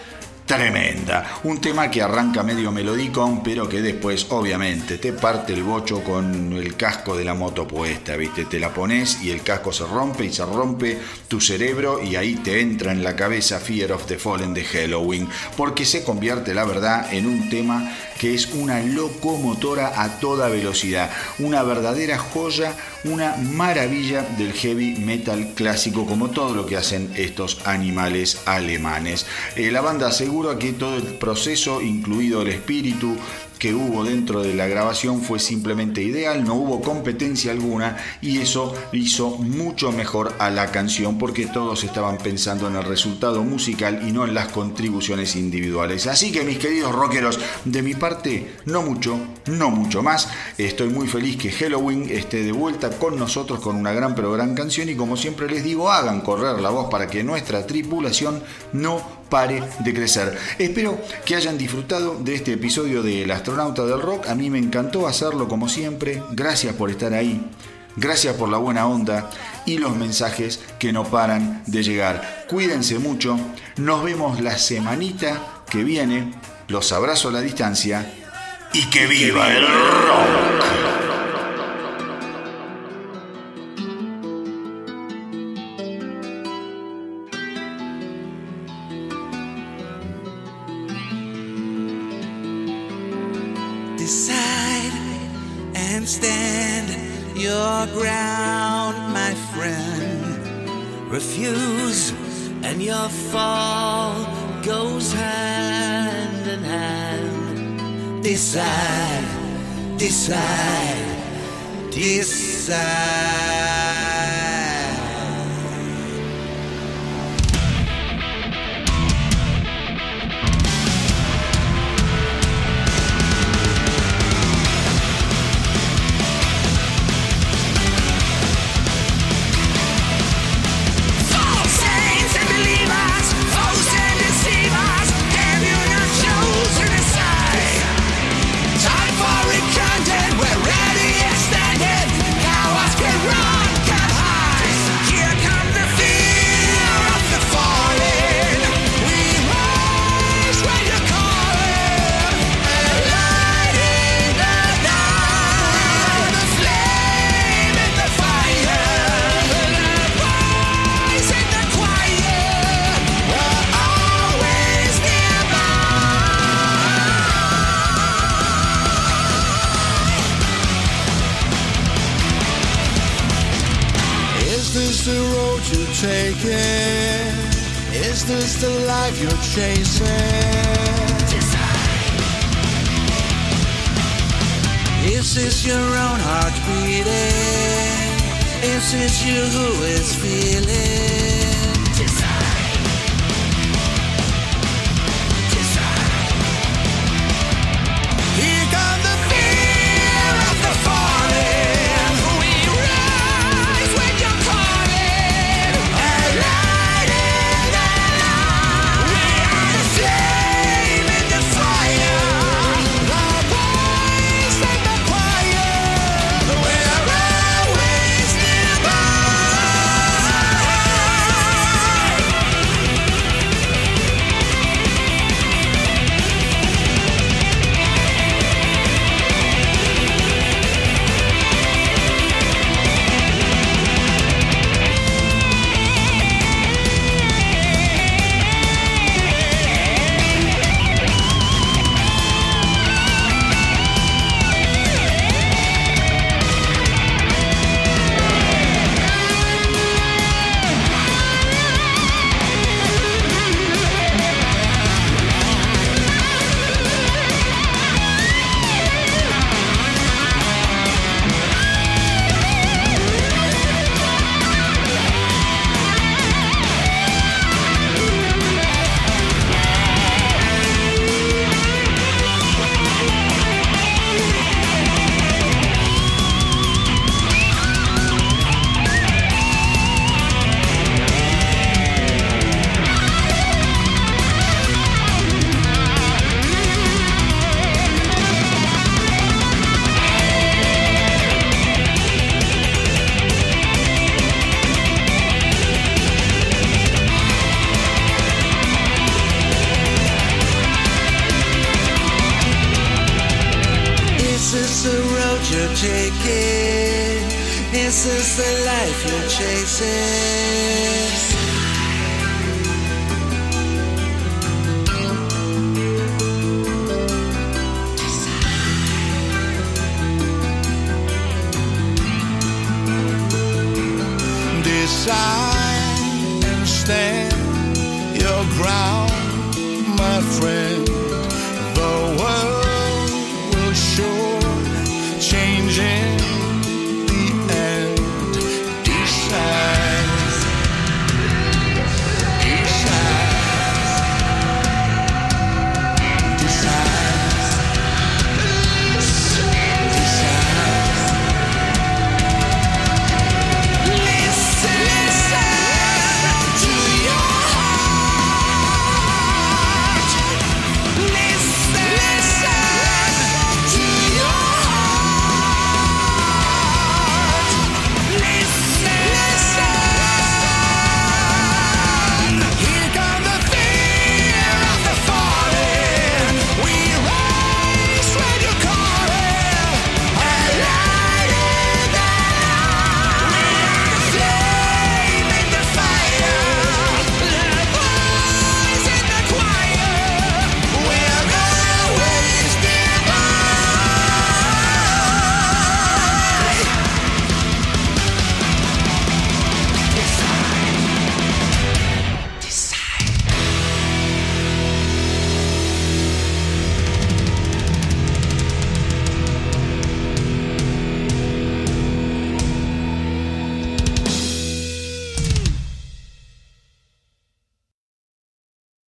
tremenda. Un tema que arranca medio melodicón, pero que después, obviamente, te parte el bocho con el casco de la moto puesta, ¿viste? Te la pones y el casco se rompe y se rompe tu cerebro y ahí te entra en la cabeza Fear of the Fallen de Halloween, porque se convierte, la verdad, en un tema que es una locomotora a toda velocidad, una verdadera joya, una maravilla del heavy metal clásico, como todo lo que hacen estos animales alemanes. Eh, la banda asegura que todo el proceso, incluido el espíritu, que hubo dentro de la grabación fue simplemente ideal, no hubo competencia alguna y eso hizo mucho mejor a la canción porque todos estaban pensando en el resultado musical y no en las contribuciones individuales. Así que mis queridos rockeros, de mi parte, no mucho, no mucho más. Estoy muy feliz que Halloween esté de vuelta con nosotros con una gran pero gran canción y como siempre les digo, hagan correr la voz para que nuestra tripulación no pare de crecer. Espero que hayan disfrutado de este episodio de El Astronauta del Rock. A mí me encantó hacerlo como siempre. Gracias por estar ahí. Gracias por la buena onda y los mensajes que no paran de llegar. Cuídense mucho. Nos vemos la semanita que viene. Los abrazo a la distancia. Y que viva el rock. Your ground, my friend. Refuse, and your fall goes hand in hand. Decide, decide, decide. Is this the life you're chasing? Is this your own heart beating? Is this you who is feeling?